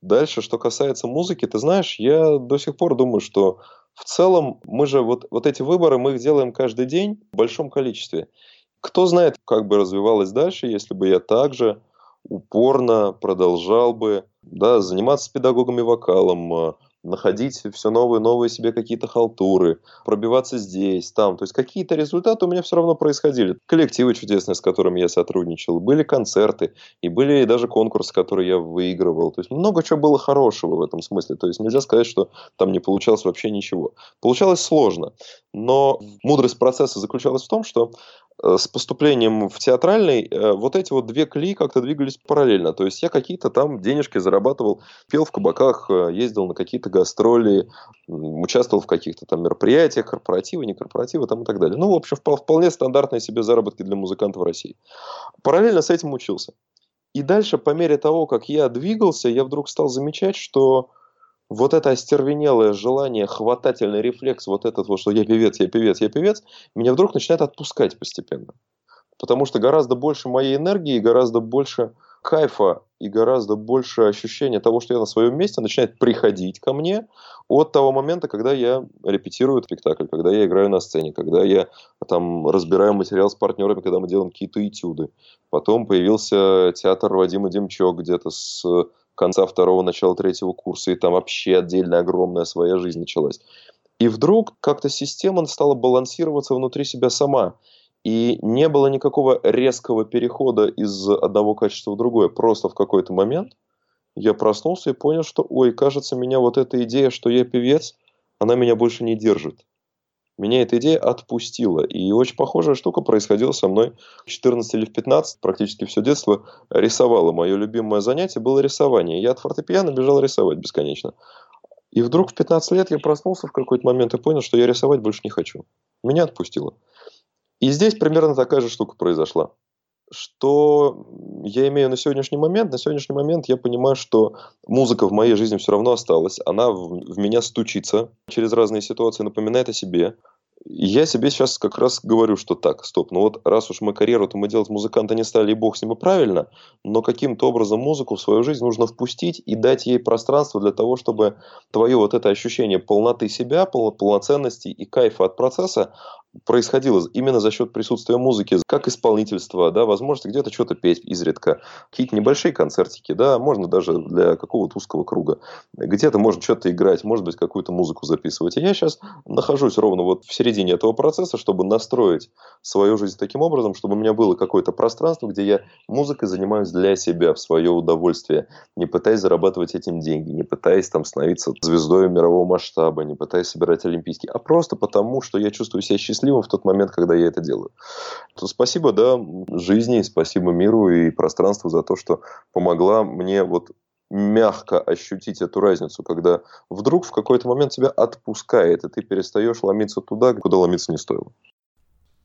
Speaker 3: Дальше, что касается музыки, ты знаешь, я до сих пор думаю, что в целом, мы же вот, вот эти выборы, мы их делаем каждый день в большом количестве. Кто знает, как бы развивалось дальше, если бы я также упорно продолжал бы да, заниматься с педагогами вокалом, находить все новые новые себе какие-то халтуры, пробиваться здесь, там. То есть какие-то результаты у меня все равно происходили. Коллективы чудесные, с которыми я сотрудничал, были концерты, и были даже конкурсы, которые я выигрывал. То есть много чего было хорошего в этом смысле. То есть нельзя сказать, что там не получалось вообще ничего. Получалось сложно. Но мудрость процесса заключалась в том, что с поступлением в театральный э, вот эти вот две колеи как-то двигались параллельно. То есть я какие-то там денежки зарабатывал, пел в кабаках, э, ездил на какие-то гастроли, участвовал в каких-то там мероприятиях, корпоративы, не корпоративы там и так далее. Ну, в общем, вполне стандартные себе заработки для музыканта в России. Параллельно с этим учился. И дальше, по мере того, как я двигался, я вдруг стал замечать, что вот это остервенелое желание, хватательный рефлекс, вот этот вот, что я певец, я певец, я певец, меня вдруг начинает отпускать постепенно. Потому что гораздо больше моей энергии, гораздо больше кайфа и гораздо больше ощущения того, что я на своем месте, начинает приходить ко мне от того момента, когда я репетирую спектакль, когда я играю на сцене, когда я там разбираю материал с партнерами, когда мы делаем какие-то этюды. Потом появился театр Вадима Демчок где-то с конца второго, начала третьего курса, и там вообще отдельная огромная своя жизнь началась. И вдруг как-то система стала балансироваться внутри себя сама. И не было никакого резкого перехода из одного качества в другое. Просто в какой-то момент я проснулся и понял, что, ой, кажется, меня вот эта идея, что я певец, она меня больше не держит меня эта идея отпустила. И очень похожая штука происходила со мной в 14 или в 15, практически все детство рисовала. Мое любимое занятие было рисование. Я от фортепиано бежал рисовать бесконечно. И вдруг в 15 лет я проснулся в какой-то момент и понял, что я рисовать больше не хочу. Меня отпустило. И здесь примерно такая же штука произошла. Что я имею на сегодняшний момент? На сегодняшний момент я понимаю, что музыка в моей жизни все равно осталась. Она в, в меня стучится через разные ситуации, напоминает о себе я себе сейчас как раз говорю, что так, стоп, ну вот раз уж мы карьеру-то мы делать музыканта не стали, и бог с ним и правильно, но каким-то образом музыку в свою жизнь нужно впустить и дать ей пространство для того, чтобы твое вот это ощущение полноты себя, полноценности и кайфа от процесса, происходило именно за счет присутствия музыки, как исполнительства, да, возможности где-то что-то петь изредка, какие-то небольшие концертики, да, можно даже для какого-то узкого круга, где-то можно что-то играть, может быть, какую-то музыку записывать. И я сейчас нахожусь ровно вот в середине этого процесса, чтобы настроить свою жизнь таким образом, чтобы у меня было какое-то пространство, где я музыкой занимаюсь для себя, в свое удовольствие, не пытаясь зарабатывать этим деньги, не пытаясь там становиться звездой мирового масштаба, не пытаясь собирать олимпийские, а просто потому, что я чувствую себя счастливым счастливым в тот момент, когда я это делаю. То спасибо, да, жизни, спасибо миру и пространству за то, что помогла мне вот мягко ощутить эту разницу, когда вдруг в какой-то момент тебя отпускает, и ты перестаешь ломиться туда, куда ломиться не стоило.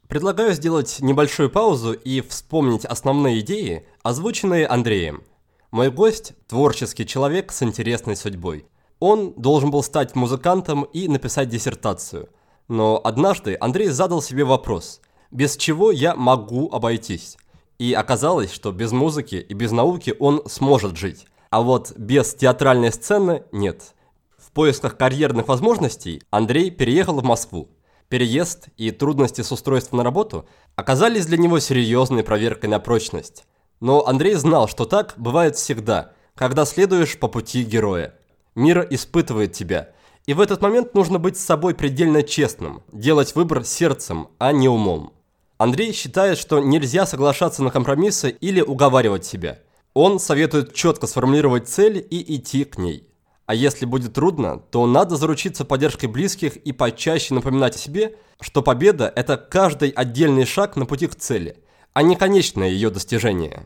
Speaker 2: Предлагаю сделать небольшую паузу и вспомнить основные идеи, озвученные Андреем. Мой гость – творческий человек с интересной судьбой. Он должен был стать музыкантом и написать диссертацию. Но однажды Андрей задал себе вопрос, без чего я могу обойтись? И оказалось, что без музыки и без науки он сможет жить, а вот без театральной сцены нет. В поисках карьерных возможностей Андрей переехал в Москву. Переезд и трудности с устройством на работу оказались для него серьезной проверкой на прочность. Но Андрей знал, что так бывает всегда, когда следуешь по пути героя. Мир испытывает тебя – и в этот момент нужно быть с собой предельно честным, делать выбор сердцем, а не умом. Андрей считает, что нельзя соглашаться на компромиссы или уговаривать себя. Он советует четко сформулировать цель и идти к ней. А если будет трудно, то надо заручиться поддержкой близких и почаще напоминать о себе, что победа – это каждый отдельный шаг на пути к цели, а не конечное ее достижение.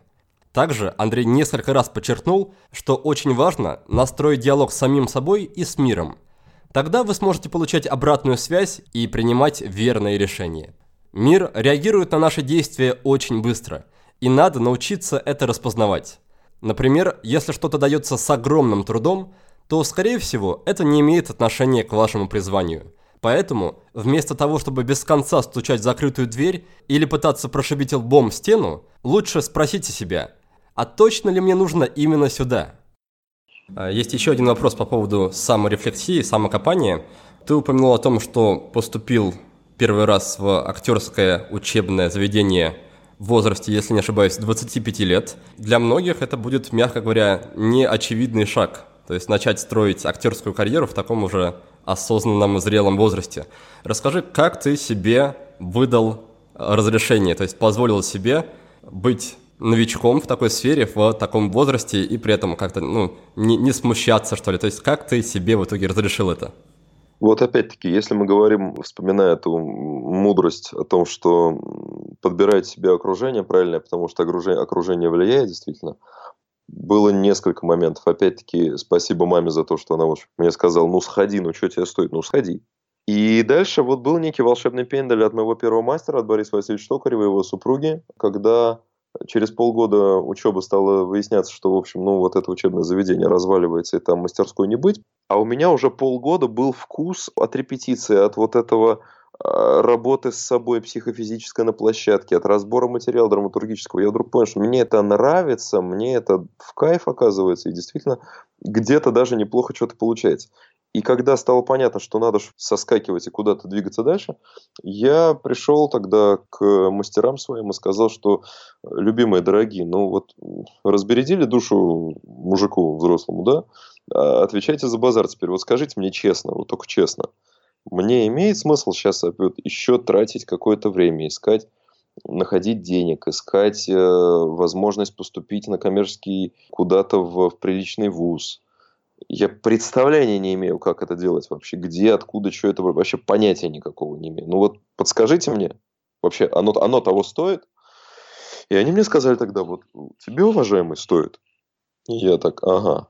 Speaker 2: Также Андрей несколько раз подчеркнул, что очень важно настроить диалог с самим собой и с миром – Тогда вы сможете получать обратную связь и принимать верные решения. Мир реагирует на наши действия очень быстро, и надо научиться это распознавать. Например, если что-то дается с огромным трудом, то, скорее всего, это не имеет отношения к вашему призванию. Поэтому, вместо того, чтобы без конца стучать в закрытую дверь или пытаться прошибить лбом стену, лучше спросите себя, а точно ли мне нужно именно сюда? А, есть еще один вопрос по поводу саморефлексии, самокопания. Ты упомянул о том, что поступил первый раз в актерское учебное заведение в возрасте, если не ошибаюсь, 25 лет. Для многих это будет, мягко говоря, неочевидный шаг. То есть начать строить актерскую карьеру в таком уже осознанном зрелом возрасте. Расскажи, как ты себе выдал разрешение, то есть позволил себе быть новичком в такой сфере, в таком возрасте, и при этом как-то, ну, не, не смущаться, что ли? То есть как ты себе в итоге разрешил это?
Speaker 3: Вот опять-таки, если мы говорим, вспоминая эту мудрость о том, что подбирать себе окружение правильное, потому что окружение, окружение влияет действительно. Было несколько моментов. Опять-таки, спасибо маме за то, что она вот мне сказала, ну сходи, ну что тебе стоит, ну сходи. И дальше вот был некий волшебный пендель от моего первого мастера, от Бориса Васильевича Токарева и его супруги, когда через полгода учебы стало выясняться, что, в общем, ну, вот это учебное заведение разваливается, и там мастерской не быть. А у меня уже полгода был вкус от репетиции, от вот этого а, работы с собой психофизической на площадке, от разбора материала драматургического, я вдруг понял, что мне это нравится, мне это в кайф оказывается, и действительно где-то даже неплохо что-то получается. И когда стало понятно, что надо соскакивать и куда-то двигаться дальше, я пришел тогда к мастерам своим и сказал, что, любимые, дорогие, ну вот разбередили душу мужику взрослому, да? А отвечайте за базар теперь. Вот скажите мне честно, вот только честно. Мне имеет смысл сейчас еще тратить какое-то время, искать находить денег, искать э, возможность поступить на коммерческий куда-то в, в приличный вуз, я представления не имею, как это делать вообще. Где, откуда, что это вообще понятия никакого не имею. Ну вот подскажите мне, вообще оно, оно того стоит? И они мне сказали тогда, вот тебе, уважаемый, стоит. И я так, ага.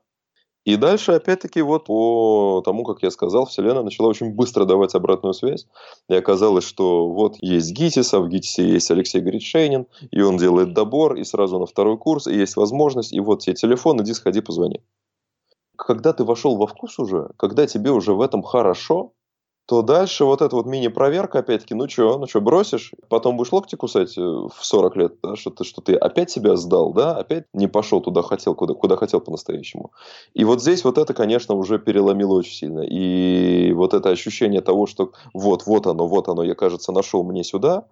Speaker 3: И дальше, опять-таки, вот по тому, как я сказал, Вселенная начала очень быстро давать обратную связь. И оказалось, что вот есть ГИТИС, а в ГИТИСе есть Алексей Гритшейнин, и он делает добор, и сразу на второй курс, и есть возможность, и вот тебе телефон, иди сходи, позвони когда ты вошел во вкус уже, когда тебе уже в этом хорошо, то дальше вот эта вот мини-проверка, опять-таки, ну что, ну что, бросишь, потом будешь локти кусать э, в 40 лет, да, что, ты, что ты опять себя сдал, да, опять не пошел туда хотел, куда, куда хотел по-настоящему. И вот здесь вот это, конечно, уже переломило очень сильно. И вот это ощущение того, что вот, вот оно, вот оно, я, кажется, нашел мне сюда,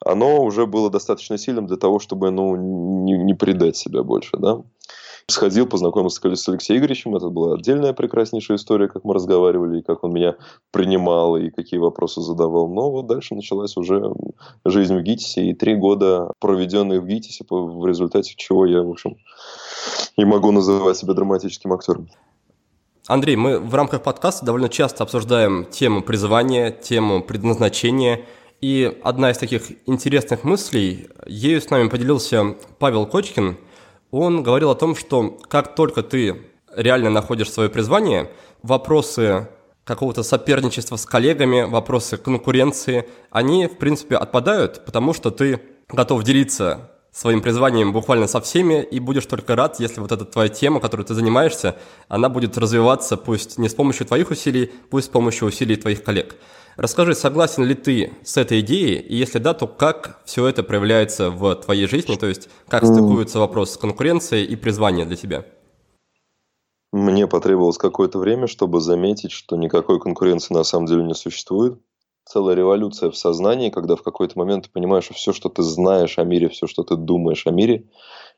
Speaker 3: оно уже было достаточно сильным для того, чтобы, ну, не, не предать себя больше, да сходил, познакомился с Алексеем Игоревичем. Это была отдельная прекраснейшая история, как мы разговаривали, и как он меня принимал, и какие вопросы задавал. Но вот дальше началась уже жизнь в ГИТИСе, и три года, проведенные в ГИТИСе, в результате чего я, в общем, и могу называть себя драматическим актером.
Speaker 2: Андрей, мы в рамках подкаста довольно часто обсуждаем тему призывания, тему предназначения. И одна из таких интересных мыслей, ею с нами поделился Павел Кочкин – он говорил о том, что как только ты реально находишь свое призвание, вопросы какого-то соперничества с коллегами, вопросы конкуренции, они, в принципе, отпадают, потому что ты готов делиться своим призванием буквально со всеми, и будешь только рад, если вот эта твоя тема, которой ты занимаешься, она будет развиваться пусть не с помощью твоих усилий, пусть с помощью усилий твоих коллег. Расскажи, согласен ли ты с этой идеей, и если да, то как все это проявляется в твоей жизни, то есть как стыкуется вопрос с конкуренцией и призвание для тебя?
Speaker 3: Мне потребовалось какое-то время, чтобы заметить, что никакой конкуренции на самом деле не существует. Целая революция в сознании, когда в какой-то момент ты понимаешь, что все, что ты знаешь о мире, все, что ты думаешь о мире,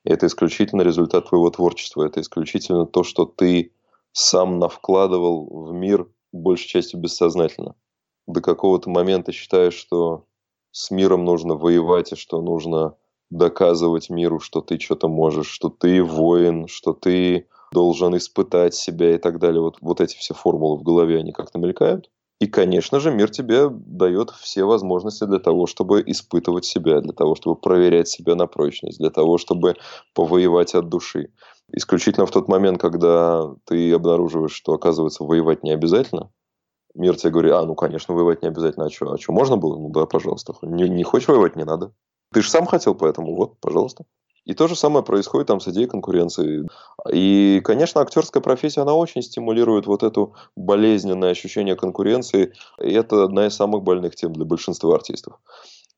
Speaker 3: это исключительно результат твоего творчества, это исключительно то, что ты сам навкладывал в мир большей частью бессознательно до какого-то момента считаешь, что с миром нужно воевать и что нужно доказывать миру, что ты что-то можешь, что ты воин, что ты должен испытать себя и так далее. Вот, вот эти все формулы в голове, они как-то мелькают. И, конечно же, мир тебе дает все возможности для того, чтобы испытывать себя, для того, чтобы проверять себя на прочность, для того, чтобы повоевать от души. Исключительно в тот момент, когда ты обнаруживаешь, что, оказывается, воевать не обязательно, Мир тебе говорит, а, ну, конечно, воевать не обязательно. А что, а что, можно было? Ну, да, пожалуйста. Не, не хочешь воевать, не надо. Ты же сам хотел, поэтому вот, пожалуйста. И то же самое происходит там с идеей конкуренции. И, конечно, актерская профессия, она очень стимулирует вот это болезненное ощущение конкуренции. И это одна из самых больных тем для большинства артистов.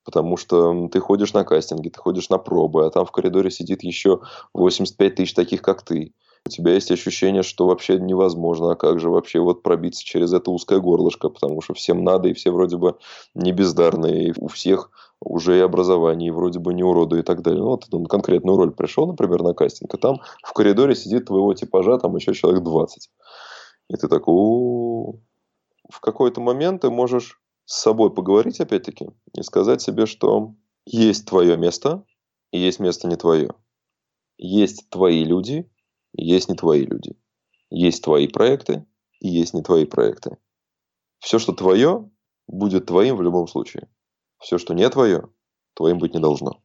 Speaker 3: Потому что ты ходишь на кастинги, ты ходишь на пробы, а там в коридоре сидит еще 85 тысяч таких, как ты. У тебя есть ощущение, что вообще невозможно, а как же вообще вот пробиться через это узкое горлышко, потому что всем надо, и все вроде бы не бездарные, и у всех уже и образование, и вроде бы не уроды и так далее. Ну, вот на конкретную роль пришел, например, на кастинг, и там в коридоре сидит твоего типажа там еще человек 20. И ты такой, в какой-то момент ты можешь с собой поговорить опять-таки и сказать себе, что есть твое место, и есть место не твое. Есть твои люди, есть не твои люди. Есть твои проекты и есть не твои проекты. Все, что твое, будет твоим в любом случае. Все, что не твое, твоим быть не должно.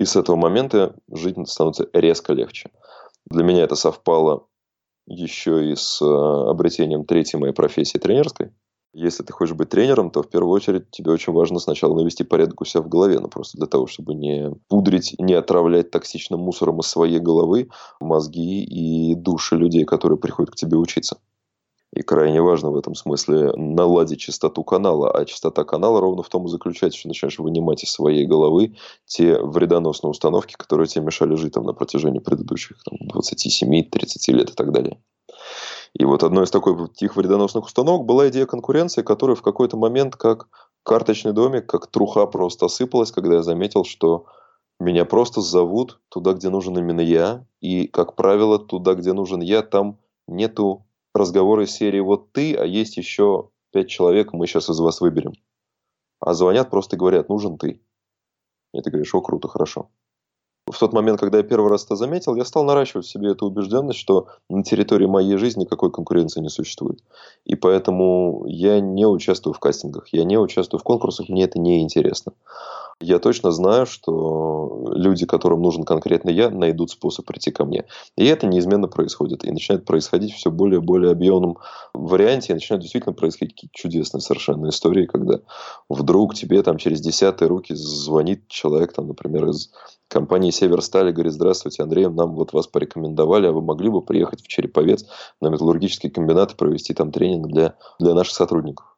Speaker 3: И с этого момента жить становится резко легче. Для меня это совпало еще и с э, обретением третьей моей профессии тренерской. Если ты хочешь быть тренером, то в первую очередь тебе очень важно сначала навести порядок у себя в голове, ну просто для того, чтобы не пудрить, не отравлять токсичным мусором из своей головы мозги и души людей, которые приходят к тебе учиться. И крайне важно в этом смысле наладить чистоту канала. А чистота канала ровно в том и заключается, что начинаешь вынимать из своей головы те вредоносные установки, которые тебе мешали жить там, на протяжении предыдущих там, 27-30 лет и так далее. И вот одной из таких вредоносных установок была идея конкуренции, которая в какой-то момент как карточный домик, как труха просто осыпалась, когда я заметил, что меня просто зовут туда, где нужен именно я. И, как правило, туда, где нужен я, там нету разговоры серии «Вот ты, а есть еще пять человек, мы сейчас из вас выберем». А звонят просто и говорят «Нужен ты». И ты говоришь «О, круто, хорошо». В тот момент, когда я первый раз это заметил, я стал наращивать в себе эту убежденность, что на территории моей жизни никакой конкуренции не существует. И поэтому я не участвую в кастингах, я не участвую в конкурсах, мне это не интересно я точно знаю, что люди, которым нужен конкретно я, найдут способ прийти ко мне. И это неизменно происходит. И начинает происходить все более и более объемном варианте. И начинают действительно происходить какие-то чудесные совершенно истории, когда вдруг тебе там через десятые руки звонит человек, там, например, из компании Северсталь и говорит, здравствуйте, Андрей, нам вот вас порекомендовали, а вы могли бы приехать в Череповец на металлургический комбинат и провести там тренинг для, для наших сотрудников.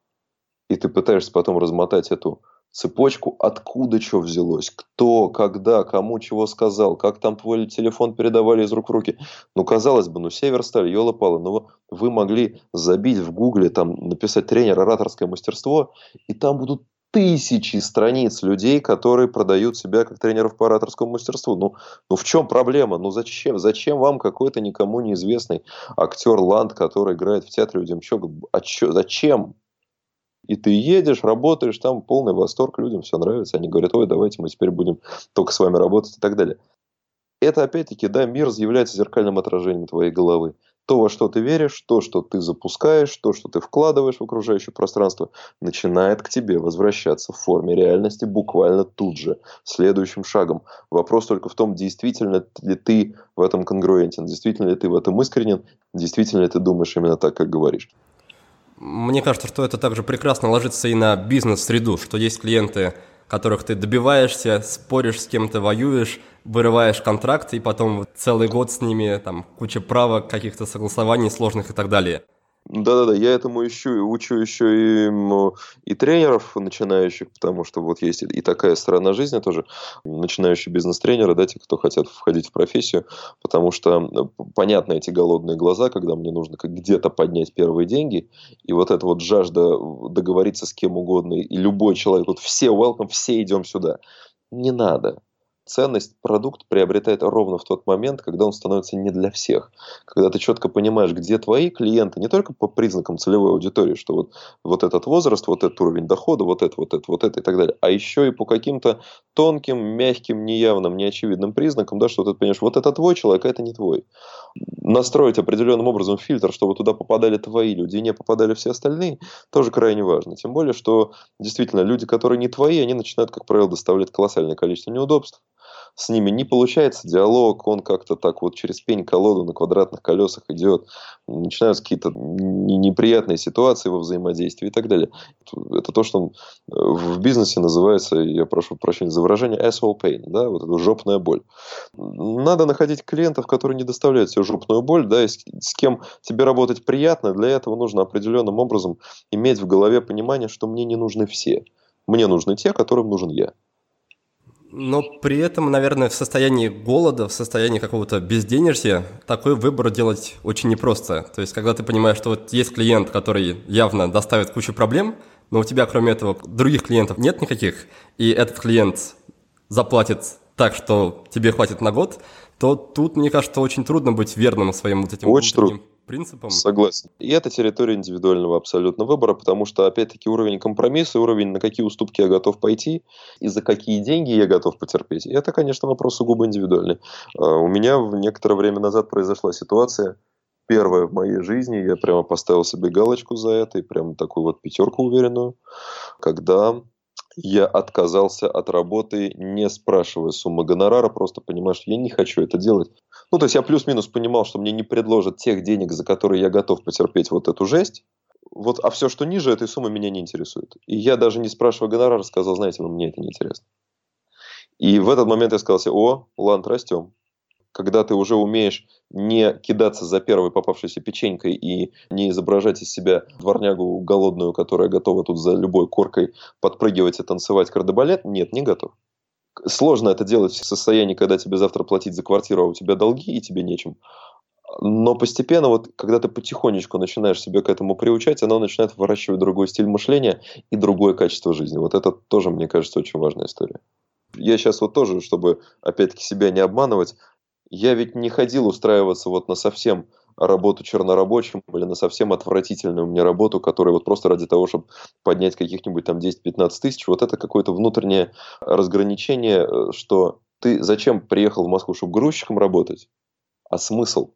Speaker 3: И ты пытаешься потом размотать эту цепочку, откуда что взялось, кто, когда, кому чего сказал, как там твой телефон передавали из рук в руки. Ну, казалось бы, ну, Северсталь, елы-палы, ну, вы могли забить в гугле, там, написать тренер ораторское мастерство, и там будут тысячи страниц людей, которые продают себя как тренеров по ораторскому мастерству. Ну, ну в чем проблема? Ну зачем? Зачем вам какой-то никому неизвестный актер Ланд, который играет в театре у Демчога? А чё, зачем? И ты едешь, работаешь, там полный восторг, людям все нравится. Они говорят, ой, давайте мы теперь будем только с вами работать и так далее. Это опять-таки, да, мир является зеркальным отражением твоей головы. То, во что ты веришь, то, что ты запускаешь, то, что ты вкладываешь в окружающее пространство, начинает к тебе возвращаться в форме реальности буквально тут же, следующим шагом. Вопрос только в том, действительно ли ты в этом конгруентен, действительно ли ты в этом искренен, действительно ли ты думаешь именно так, как говоришь.
Speaker 2: Мне кажется, что это также прекрасно ложится и на бизнес-среду, что есть клиенты, которых ты добиваешься, споришь с кем-то, воюешь, вырываешь контракт, и потом целый год с ними, там, куча правок, каких-то согласований сложных и так далее.
Speaker 3: Да-да-да, я этому ищу, учу еще и, и тренеров начинающих, потому что вот есть и такая сторона жизни тоже, начинающие бизнес-тренеры, да, те, кто хотят входить в профессию, потому что понятно эти голодные глаза, когда мне нужно где-то поднять первые деньги, и вот эта вот жажда договориться с кем угодно, и любой человек, вот все welcome, все идем сюда. Не надо ценность продукт приобретает ровно в тот момент, когда он становится не для всех. Когда ты четко понимаешь, где твои клиенты, не только по признакам целевой аудитории, что вот, вот этот возраст, вот этот уровень дохода, вот это, вот это, вот это и так далее, а еще и по каким-то тонким, мягким, неявным, неочевидным признакам, да, что ты понимаешь, вот это твой человек, а это не твой. Настроить определенным образом фильтр, чтобы туда попадали твои люди и не попадали все остальные, тоже крайне важно. Тем более, что действительно люди, которые не твои, они начинают, как правило, доставлять колоссальное количество неудобств с ними не получается диалог, он как-то так вот через пень-колоду на квадратных колесах идет, начинаются какие-то неприятные ситуации во взаимодействии и так далее. Это то, что в бизнесе называется, я прошу прощения за выражение, asshole pain, да, вот эта жопная боль. Надо находить клиентов, которые не доставляют себе жопную боль, да, и с, с кем тебе работать приятно, для этого нужно определенным образом иметь в голове понимание, что мне не нужны все. Мне нужны те, которым нужен я.
Speaker 2: Но при этом, наверное, в состоянии голода, в состоянии какого-то безденежья такой выбор делать очень непросто. То есть, когда ты понимаешь, что вот есть клиент, который явно доставит кучу проблем, но у тебя, кроме этого, других клиентов нет никаких, и этот клиент заплатит так, что тебе хватит на год, то тут, мне кажется, очень трудно быть верным своим вот этим
Speaker 3: очень трудно
Speaker 2: принципам.
Speaker 3: Согласен. И это территория индивидуального абсолютно выбора, потому что, опять-таки, уровень компромисса, уровень, на какие уступки я готов пойти и за какие деньги я готов потерпеть, это, конечно, вопрос сугубо индивидуальный. А, у меня в некоторое время назад произошла ситуация, первая в моей жизни, я прямо поставил себе галочку за это, и прямо такую вот пятерку уверенную, когда я отказался от работы, не спрашивая суммы гонорара, просто понимаю, что я не хочу это делать. Ну, то есть я плюс-минус понимал, что мне не предложат тех денег, за которые я готов потерпеть вот эту жесть. Вот, а все, что ниже этой суммы, меня не интересует. И я даже не спрашивая гонорара, сказал, знаете, мне это не интересно. И в этот момент я сказал себе, о, ланд, растем когда ты уже умеешь не кидаться за первой попавшейся печенькой и не изображать из себя дворнягу голодную, которая готова тут за любой коркой подпрыгивать и танцевать кардебалет, нет, не готов. Сложно это делать в состоянии, когда тебе завтра платить за квартиру, а у тебя долги и тебе нечем. Но постепенно, вот, когда ты потихонечку начинаешь себя к этому приучать, оно начинает выращивать другой стиль мышления и другое качество жизни. Вот это тоже, мне кажется, очень важная история. Я сейчас вот тоже, чтобы опять-таки себя не обманывать, я ведь не ходил устраиваться вот на совсем работу чернорабочим или на совсем отвратительную мне работу, которая вот просто ради того, чтобы поднять каких-нибудь там 10-15 тысяч, вот это какое-то внутреннее разграничение, э, что ты зачем приехал в Москву, чтобы грузчиком работать, а смысл?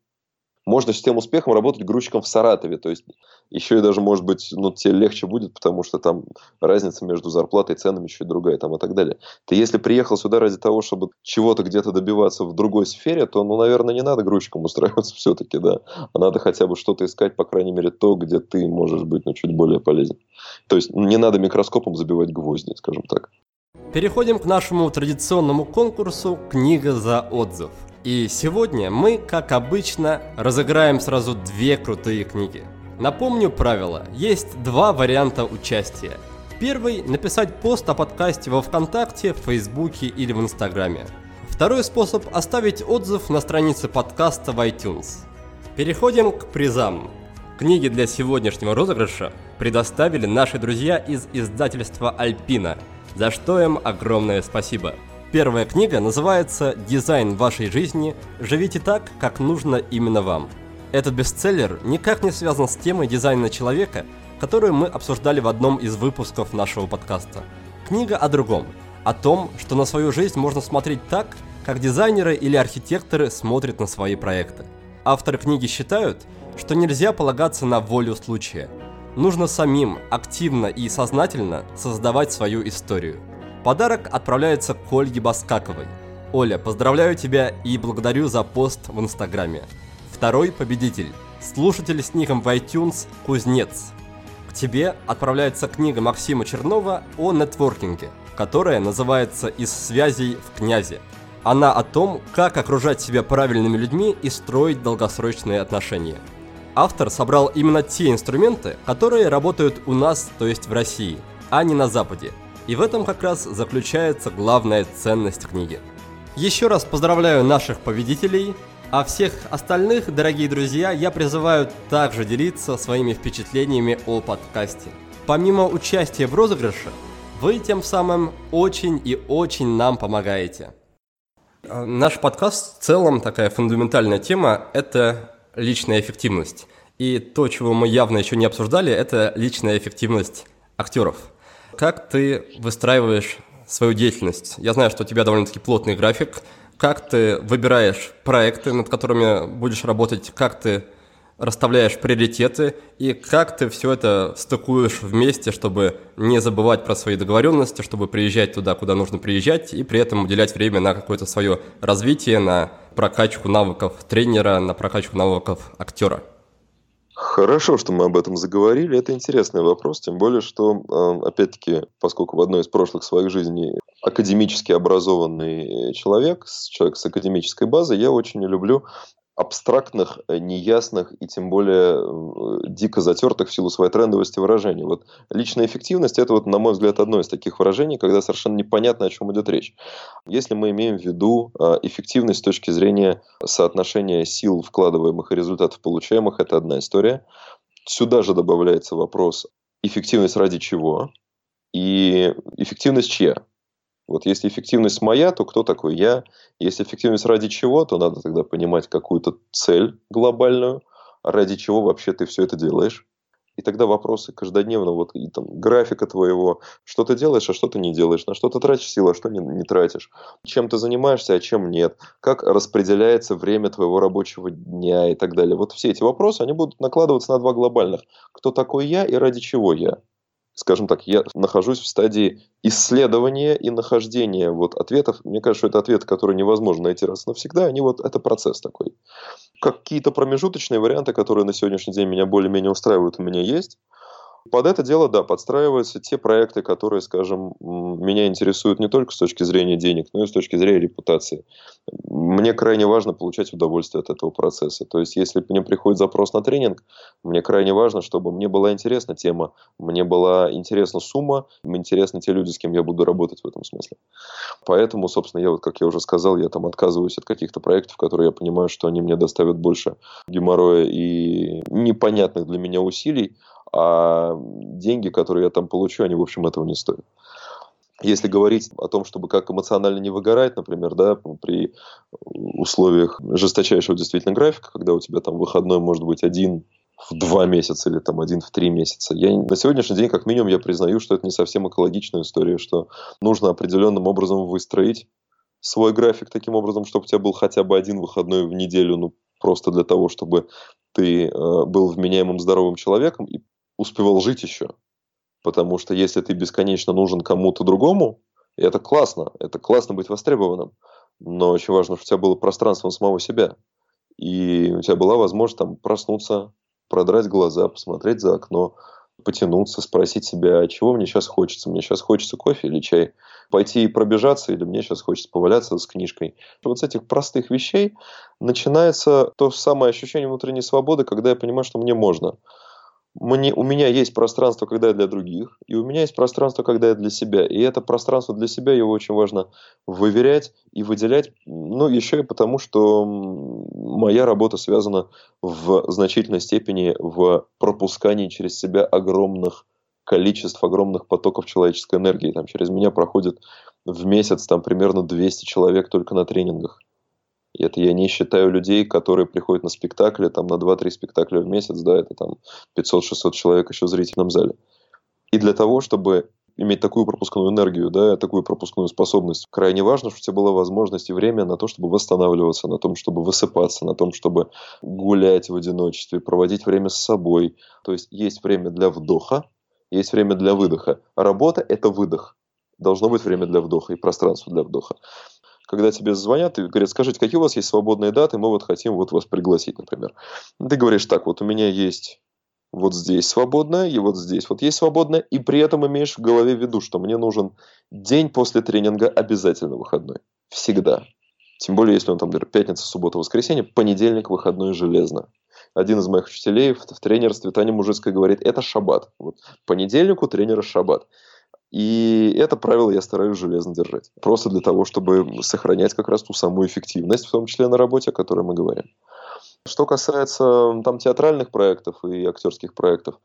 Speaker 3: Можно с тем успехом работать грузчиком в Саратове. То есть еще и даже, может быть, ну, тебе легче будет, потому что там разница между зарплатой и ценами еще и другая там, и так далее. Ты если приехал сюда ради того, чтобы чего-то где-то добиваться в другой сфере, то, ну, наверное, не надо грузчиком устраиваться все-таки, да. А надо хотя бы что-то искать, по крайней мере, то, где ты можешь быть, ну, чуть более полезен. То есть не надо микроскопом забивать гвозди, скажем так.
Speaker 2: Переходим к нашему традиционному конкурсу «Книга за отзыв». И сегодня мы, как обычно, разыграем сразу две крутые книги. Напомню правила. Есть два варианта участия. Первый – написать пост о подкасте во Вконтакте, в Фейсбуке или в Инстаграме. Второй способ – оставить отзыв на странице подкаста в iTunes. Переходим к призам. Книги для сегодняшнего розыгрыша предоставили наши друзья из издательства «Альпина», за что им огромное спасибо. Первая книга называется «Дизайн вашей жизни. Живите так, как нужно именно вам». Этот бестселлер никак не связан с темой дизайна человека, которую мы обсуждали в одном из выпусков нашего подкаста. Книга о другом, о том, что на свою жизнь можно смотреть так, как дизайнеры или архитекторы смотрят на свои проекты. Авторы книги считают, что нельзя полагаться на волю случая. Нужно самим, активно и сознательно создавать свою историю – Подарок отправляется к Ольге Баскаковой. Оля, поздравляю тебя и благодарю за пост в Инстаграме. Второй победитель. Слушатель с ником в iTunes Кузнец. К тебе отправляется книга Максима Чернова о нетворкинге, которая называется «Из связей в князе». Она о том, как окружать себя правильными людьми и строить долгосрочные отношения. Автор собрал именно те инструменты, которые работают у нас, то есть в России, а не на Западе – и в этом как раз заключается главная ценность книги. Еще раз поздравляю наших победителей, а всех остальных, дорогие друзья, я призываю также делиться своими впечатлениями о подкасте. Помимо участия в розыгрыше, вы тем самым очень и очень нам помогаете. А, наш подкаст в целом такая фундаментальная тема – это личная эффективность. И то, чего мы явно еще не обсуждали, это личная эффективность актеров – как ты выстраиваешь свою деятельность? Я знаю, что у тебя довольно-таки плотный график. Как ты выбираешь проекты, над которыми будешь работать? Как ты расставляешь приоритеты и как ты все это стыкуешь вместе, чтобы не забывать про свои договоренности, чтобы приезжать туда, куда нужно приезжать, и при этом уделять время на какое-то свое развитие, на прокачку навыков тренера, на прокачку навыков актера.
Speaker 3: Хорошо, что мы об этом заговорили. Это интересный вопрос, тем более, что, опять-таки, поскольку в одной из прошлых своих жизней академически образованный человек, человек с академической базой, я очень люблю абстрактных, э, неясных и тем более э, дико затертых в силу своей трендовости выражений. Вот личная эффективность – это, вот, на мой взгляд, одно из таких выражений, когда совершенно непонятно, о чем идет речь. Если мы имеем в виду э, эффективность с точки зрения соотношения сил, вкладываемых и результатов получаемых, это одна история. Сюда же добавляется вопрос эффективность ради чего и эффективность чья. Вот если эффективность моя, то кто такой я? Если эффективность ради чего, то надо тогда понимать какую-то цель глобальную, ради чего вообще ты все это делаешь. И тогда вопросы каждодневно, вот и там графика твоего, что ты делаешь, а что ты не делаешь, на что ты тратишь силы, а что не, не тратишь, чем ты занимаешься, а чем нет, как распределяется время твоего рабочего дня и так далее. Вот все эти вопросы, они будут накладываться на два глобальных. Кто такой я и ради чего я? Скажем так, я нахожусь в стадии исследования и нахождения вот ответов. Мне кажется, что это ответы, которые невозможно найти раз и навсегда. Они вот, это процесс такой. Какие-то промежуточные варианты, которые на сегодняшний день меня более-менее устраивают, у меня есть. Под это дело, да, подстраиваются те проекты, которые, скажем, меня интересуют не только с точки зрения денег, но и с точки зрения репутации. Мне крайне важно получать удовольствие от этого процесса. То есть, если мне приходит запрос на тренинг, мне крайне важно, чтобы мне была интересна тема, мне была интересна сумма, мне интересны те люди, с кем я буду работать в этом смысле. Поэтому, собственно, я вот, как я уже сказал, я там отказываюсь от каких-то проектов, которые я понимаю, что они мне доставят больше геморроя и непонятных для меня усилий, а деньги, которые я там получу, они, в общем, этого не стоят. Если говорить о том, чтобы как эмоционально не выгорать, например, да, при условиях жесточайшего действительно графика, когда у тебя там выходной может быть один в два месяца или там один в три месяца. Я на сегодняшний день, как минимум, я признаю, что это не совсем экологичная история, что нужно определенным образом выстроить свой график таким образом, чтобы у тебя был хотя бы один выходной в неделю, ну, просто для того, чтобы ты э, был вменяемым здоровым человеком и успевал жить еще. Потому что если ты бесконечно нужен кому-то другому, это классно, это классно быть востребованным. Но очень важно, чтобы у тебя было пространство самого себя. И у тебя была возможность там проснуться, продрать глаза, посмотреть за окно, потянуться, спросить себя, а чего мне сейчас хочется? Мне сейчас хочется кофе или чай? Пойти и пробежаться или мне сейчас хочется поваляться с книжкой? Вот с этих простых вещей начинается то самое ощущение внутренней свободы, когда я понимаю, что мне можно мне, у меня есть пространство, когда я для других, и у меня есть пространство, когда я для себя. И это пространство для себя, его очень важно выверять и выделять. Ну, еще и потому, что моя работа связана в значительной степени в пропускании через себя огромных количеств, огромных потоков человеческой энергии. Там через меня проходит в месяц там примерно 200 человек только на тренингах. Это я не считаю людей, которые приходят на спектакли, там на 2-3 спектакля в месяц, да, это там 500-600 человек еще в зрительном зале. И для того, чтобы иметь такую пропускную энергию, да, такую пропускную способность. Крайне важно, чтобы у тебя была возможность и время на то, чтобы восстанавливаться, на том, чтобы высыпаться, на том, чтобы гулять в одиночестве, проводить время с собой. То есть есть время для вдоха, есть время для выдоха. А работа – это выдох. Должно быть время для вдоха и пространство для вдоха когда тебе звонят и говорят, скажите, какие у вас есть свободные даты, мы вот хотим вот вас пригласить, например. Ты говоришь, так, вот у меня есть вот здесь свободное, и вот здесь вот есть свободное, и при этом имеешь в голове в виду, что мне нужен день после тренинга обязательно выходной. Всегда. Тем более, если он там, например, пятница, суббота, воскресенье, понедельник, выходной железно. Один из моих учителей в, в тренерстве, Таня Мужицкая, говорит, это шаббат. Вот, понедельнику тренера шаббат. И это правило я стараюсь железно держать. Просто для того, чтобы сохранять как раз ту самую эффективность, в том числе на работе, о которой мы говорим. Что касается там театральных проектов и актерских проектов,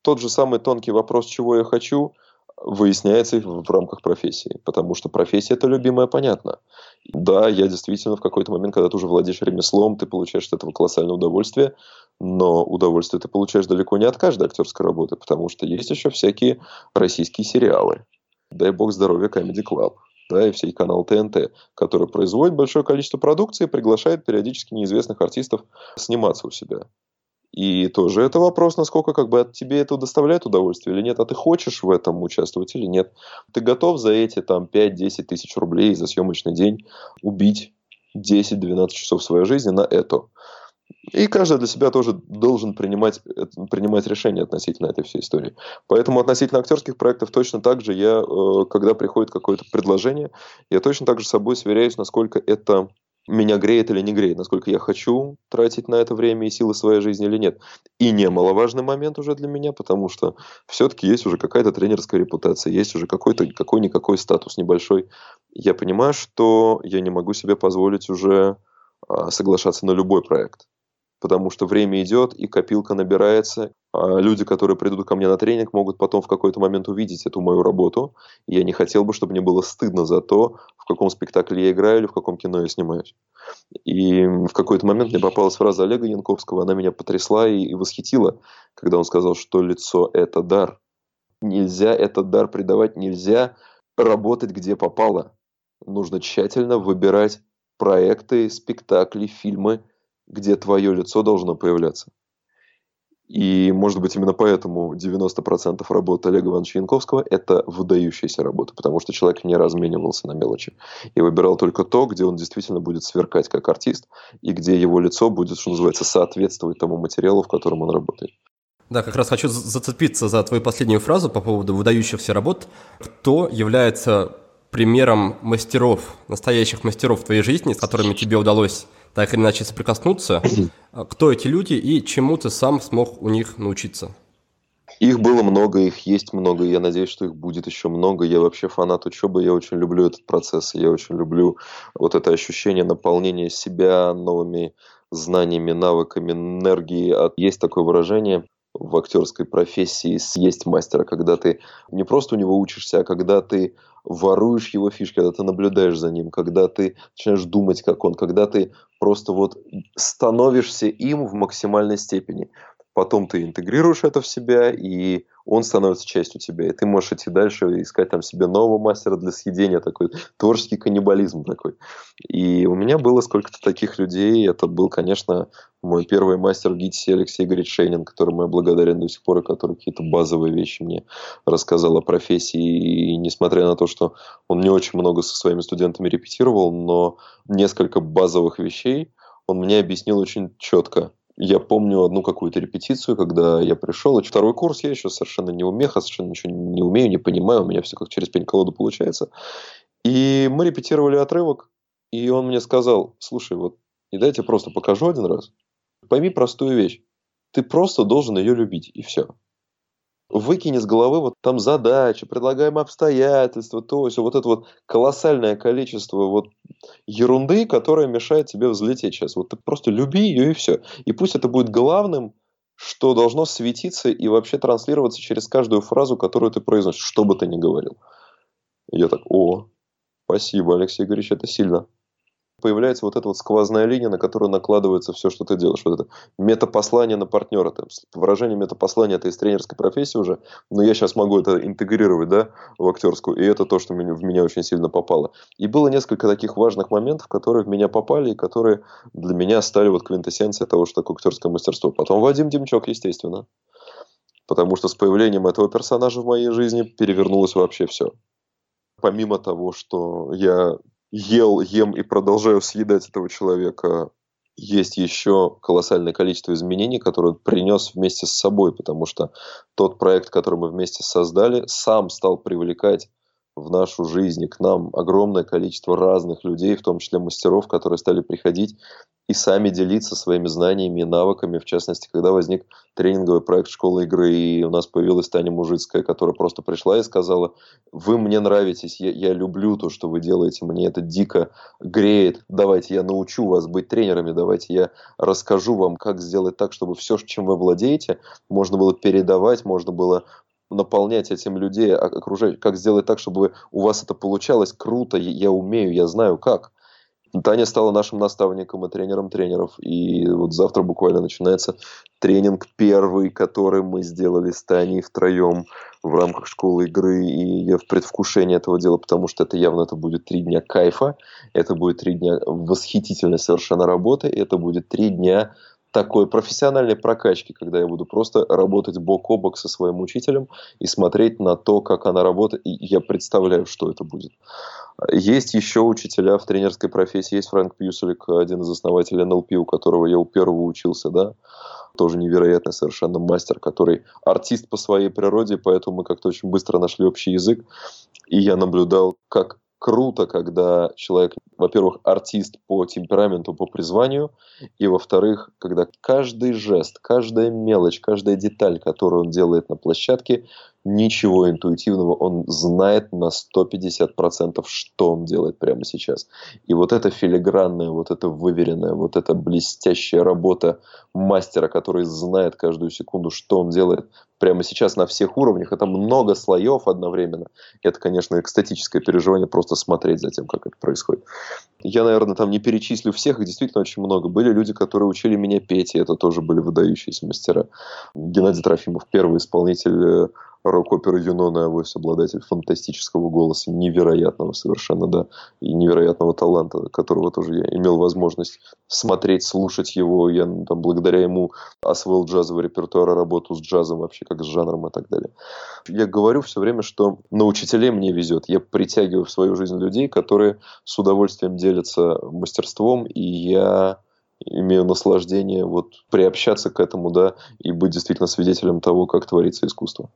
Speaker 3: тот же самый тонкий вопрос, чего я хочу – выясняется в рамках профессии, потому что профессия это любимая, понятно. Да, я действительно в какой-то момент, когда ты уже владеешь ремеслом, ты получаешь от этого колоссальное удовольствие, но удовольствие ты получаешь далеко не от каждой актерской работы, потому что есть еще всякие российские сериалы. Дай бог здоровья Comedy Club да, и всей канал ТНТ, который производит большое количество продукции и приглашает периодически неизвестных артистов сниматься у себя. И тоже это вопрос, насколько как бы тебе это доставляет удовольствие или нет, а ты хочешь в этом участвовать или нет. Ты готов за эти там 5-10 тысяч рублей за съемочный день убить 10-12 часов своей жизни на это. И каждый для себя тоже должен принимать, принимать решение относительно этой всей истории. Поэтому относительно актерских проектов точно так же я, э, когда приходит какое-то предложение, я точно так же с собой сверяюсь, насколько это меня греет или не греет, насколько я хочу тратить на это время и силы своей жизни или нет. И немаловажный момент уже для меня, потому что все-таки есть уже какая-то тренерская репутация, есть уже какой-то какой-никакой статус небольшой. Я понимаю, что я не могу себе позволить уже а, соглашаться на любой проект потому что время идет, и копилка набирается. А люди, которые придут ко мне на тренинг, могут потом в какой-то момент увидеть эту мою работу. И я не хотел бы, чтобы мне было стыдно за то, в каком спектакле я играю или в каком кино я снимаюсь. И в какой-то момент мне попалась фраза Олега Янковского, она меня потрясла и, и восхитила, когда он сказал, что лицо – это дар. Нельзя этот дар придавать, нельзя работать где попало. Нужно тщательно выбирать проекты, спектакли, фильмы – где твое лицо должно появляться. И, может быть, именно поэтому 90% работы Олега Ивановича Янковского – это выдающаяся работа, потому что человек не разменивался на мелочи и выбирал только то, где он действительно будет сверкать как артист и где его лицо будет, что называется, соответствовать тому материалу, в котором он работает.
Speaker 2: Да, как раз хочу зацепиться за твою последнюю фразу по поводу выдающихся работ. Кто является примером мастеров, настоящих мастеров в твоей жизни, с которыми тебе удалось так или иначе соприкоснуться. А кто эти люди и чему ты сам смог у них научиться?
Speaker 3: Их было много, их есть много, я надеюсь, что их будет еще много. Я вообще фанат учебы, я очень люблю этот процесс, я очень люблю вот это ощущение наполнения себя новыми знаниями, навыками, энергией. А есть такое выражение в актерской профессии съесть мастера, когда ты не просто у него учишься, а когда ты воруешь его фишки, когда ты наблюдаешь за ним, когда ты начинаешь думать, как он, когда ты просто вот становишься им в максимальной степени. Потом ты интегрируешь это в себя, и он становится частью тебя, и ты можешь идти дальше и искать там себе нового мастера для съедения, такой творческий каннибализм такой. И у меня было сколько-то таких людей, это был, конечно, мой первый мастер в Алексей Игоревич Шейнин, которому я благодарен до сих пор, и который какие-то базовые вещи мне рассказал о профессии. И несмотря на то, что он не очень много со своими студентами репетировал, но несколько базовых вещей он мне объяснил очень четко. Я помню одну какую-то репетицию, когда я пришел, и второй курс я еще совершенно не умеха, совершенно ничего не умею, не понимаю, у меня все как через пень-колоду получается. И мы репетировали отрывок, и он мне сказал, слушай, вот не дайте просто покажу один раз. Пойми простую вещь. Ты просто должен ее любить, и все выкини с головы вот там задачи, предлагаемые обстоятельства, то есть вот это вот колоссальное количество вот ерунды, которая мешает тебе взлететь сейчас. Вот ты просто люби ее и все. И пусть это будет главным, что должно светиться и вообще транслироваться через каждую фразу, которую ты произносишь, что бы ты ни говорил. Я так, о, спасибо, Алексей Игоревич, это сильно появляется вот эта вот сквозная линия, на которую накладывается все, что ты делаешь. Вот это метапослание на партнера. Там, выражение метапослания это из тренерской профессии уже, но я сейчас могу это интегрировать да, в актерскую, и это то, что в меня очень сильно попало. И было несколько таких важных моментов, которые в меня попали, и которые для меня стали вот квинтэссенцией того, что такое актерское мастерство. Потом Вадим Демчок, естественно. Потому что с появлением этого персонажа в моей жизни перевернулось вообще все. Помимо того, что я ел, ем и продолжаю съедать этого человека, есть еще колоссальное количество изменений, которые он принес вместе с собой, потому что тот проект, который мы вместе создали, сам стал привлекать в нашу жизнь и к нам огромное количество разных людей, в том числе мастеров, которые стали приходить и сами делиться своими знаниями и навыками. В частности, когда возник тренинговый проект «Школа игры», и у нас появилась Таня Мужицкая, которая просто пришла и сказала, вы мне нравитесь, я, я люблю то, что вы делаете, мне это дико греет, давайте я научу вас быть тренерами, давайте я расскажу вам, как сделать так, чтобы все, чем вы владеете, можно было передавать, можно было наполнять этим людей, окружать, как сделать так, чтобы у вас это получалось круто, я умею, я знаю как. Таня стала нашим наставником и тренером тренеров. И вот завтра буквально начинается тренинг первый, который мы сделали с Таней втроем в рамках школы игры. И я в предвкушении этого дела, потому что это явно это будет три дня кайфа, это будет три дня восхитительной совершенно работы, это будет три дня такой профессиональной прокачки, когда я буду просто работать бок о бок со своим учителем и смотреть на то, как она работает, и я представляю, что это будет. Есть еще учителя в тренерской профессии, есть Фрэнк Пьюселик, один из основателей НЛП, у которого я у первого учился, да, тоже невероятный совершенно мастер, который артист по своей природе, поэтому мы как-то очень быстро нашли общий язык, и я наблюдал, как круто, когда человек, во-первых, артист по темпераменту, по призванию, и, во-вторых, когда каждый жест, каждая мелочь, каждая деталь, которую он делает на площадке, ничего интуитивного, он знает на 150%, что он делает прямо сейчас. И вот эта филигранная, вот эта выверенная, вот эта блестящая работа мастера, который знает каждую секунду, что он делает прямо сейчас на всех уровнях, это много слоев одновременно. Это, конечно, экстатическое переживание просто смотреть за тем, как это происходит. Я, наверное, там не перечислю всех, их действительно очень много. Были люди, которые учили меня петь, и это тоже были выдающиеся мастера. Геннадий Трофимов, первый исполнитель э, рок-опера Юнона Авось, обладатель фантастического голоса, невероятного совершенно, да, и невероятного таланта, которого тоже я имел возможность смотреть, слушать его. Я там, благодаря ему освоил джазовый репертуар, работу с джазом вообще, как с жанром и так далее. Я говорю все время, что на учителей мне везет. Я притягиваю в свою жизнь людей, которые с удовольствием делятся мастерством, и я имею наслаждение вот приобщаться к этому, да, и быть действительно свидетелем того, как творится искусство.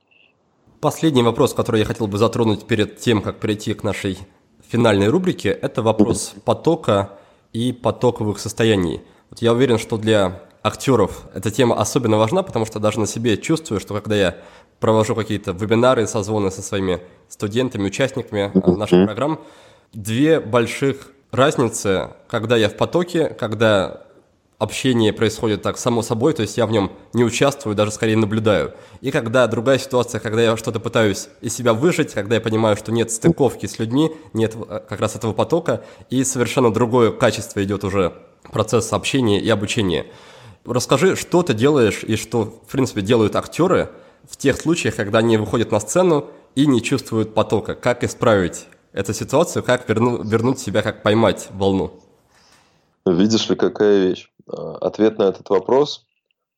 Speaker 2: Последний вопрос, который я хотел бы затронуть перед тем, как перейти к нашей финальной рубрике, это вопрос потока и потоковых состояний. Вот я уверен, что для актеров эта тема особенно важна, потому что даже на себе чувствую, что когда я провожу какие-то вебинары, созвоны со своими студентами, участниками наших программ, две больших разницы, когда я в потоке, когда общение происходит так само собой, то есть я в нем не участвую, даже скорее наблюдаю. И когда другая ситуация, когда я что-то пытаюсь из себя выжить, когда я понимаю, что нет стыковки с людьми, нет э, как раз этого потока, и совершенно другое качество идет уже процесс общения и обучения. Расскажи, что ты делаешь и что, в принципе, делают актеры в тех случаях, когда они выходят на сцену и не чувствуют потока. Как исправить эту ситуацию, как верну, вернуть себя, как поймать волну?
Speaker 3: Видишь ли, какая вещь? А, ответ на этот вопрос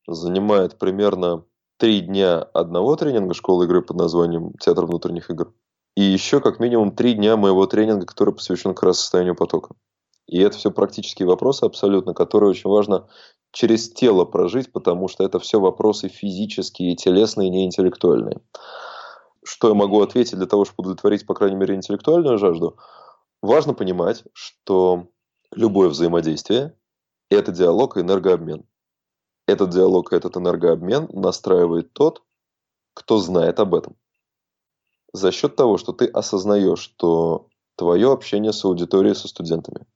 Speaker 3: занимает примерно три дня одного тренинга школы игры под названием «Театр внутренних игр» и еще как минимум три дня моего тренинга, который посвящен как раз состоянию потока. И это все практические вопросы абсолютно, которые очень важно через тело прожить, потому что это все вопросы физические, телесные, не интеллектуальные. Что я могу ответить для того, чтобы удовлетворить, по крайней мере, интеллектуальную жажду? Важно понимать, что любое взаимодействие это диалог и энергообмен. Этот диалог и этот энергообмен настраивает тот, кто знает об этом. За счет того, что ты осознаешь, что твое общение с аудиторией, со студентами,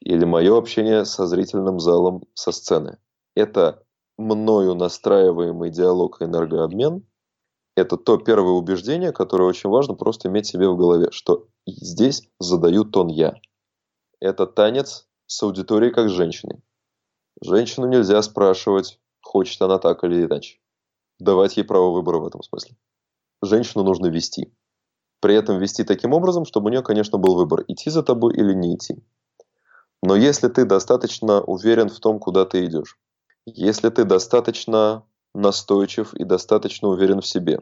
Speaker 3: или мое общение со зрительным залом со сцены, это мною настраиваемый диалог и энергообмен, это то первое убеждение, которое очень важно просто иметь себе в голове, что здесь задаю тон я. Это танец с аудиторией как с женщиной. Женщину нельзя спрашивать, хочет она так или иначе. Давать ей право выбора в этом смысле. Женщину нужно вести. При этом вести таким образом, чтобы у нее, конечно, был выбор, идти за тобой или не идти. Но если ты достаточно уверен в том, куда ты идешь, если ты достаточно настойчив и достаточно уверен в себе,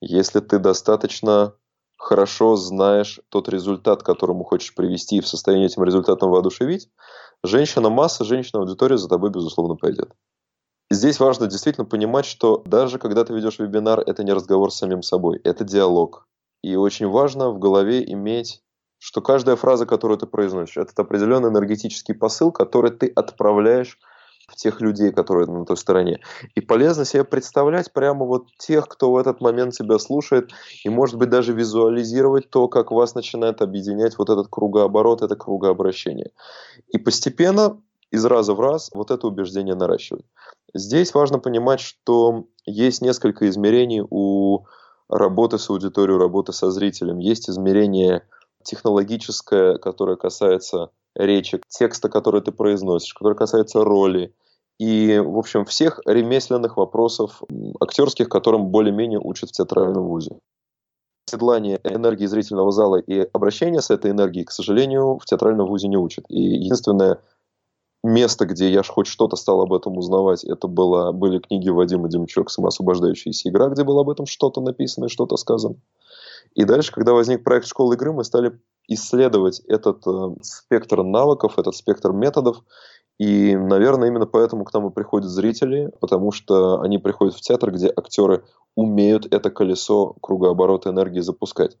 Speaker 3: если ты достаточно хорошо знаешь тот результат, к которому хочешь привести, и в состоянии этим результатом воодушевить, женщина-масса, женщина-аудитория за тобой, безусловно, пойдет. здесь важно действительно понимать, что даже когда ты ведешь вебинар, это не разговор с самим собой, это диалог. И очень важно в голове иметь, что каждая фраза, которую ты произносишь, это определенный энергетический посыл, который ты отправляешь в тех людей, которые на той стороне. И полезно себе представлять прямо вот тех, кто в этот момент тебя слушает, и, может быть, даже визуализировать то, как вас начинает объединять вот этот кругооборот, это кругообращение. И постепенно, из раза в раз, вот это убеждение наращивать. Здесь важно понимать, что есть несколько измерений у работы с аудиторией, работы со зрителем. Есть измерение технологическое, которое касается речи, текста, который ты произносишь, который касается роли, и, в общем, всех ремесленных вопросов актерских, которым более-менее учат в театральном вузе. Седлание энергии зрительного зала и обращение с этой энергией, к сожалению, в театральном вузе не учат. И единственное место, где я хоть что-то стал об этом узнавать, это было, были книги Вадима Демчук «Самоосвобождающаяся игра», где было об этом что-то написано и что-то сказано. И дальше, когда возник проект школы игры, мы стали исследовать этот э, спектр навыков, этот спектр методов. И, наверное, именно поэтому к нам и приходят зрители, потому что они приходят в театр, где актеры умеют это колесо кругооборота энергии запускать.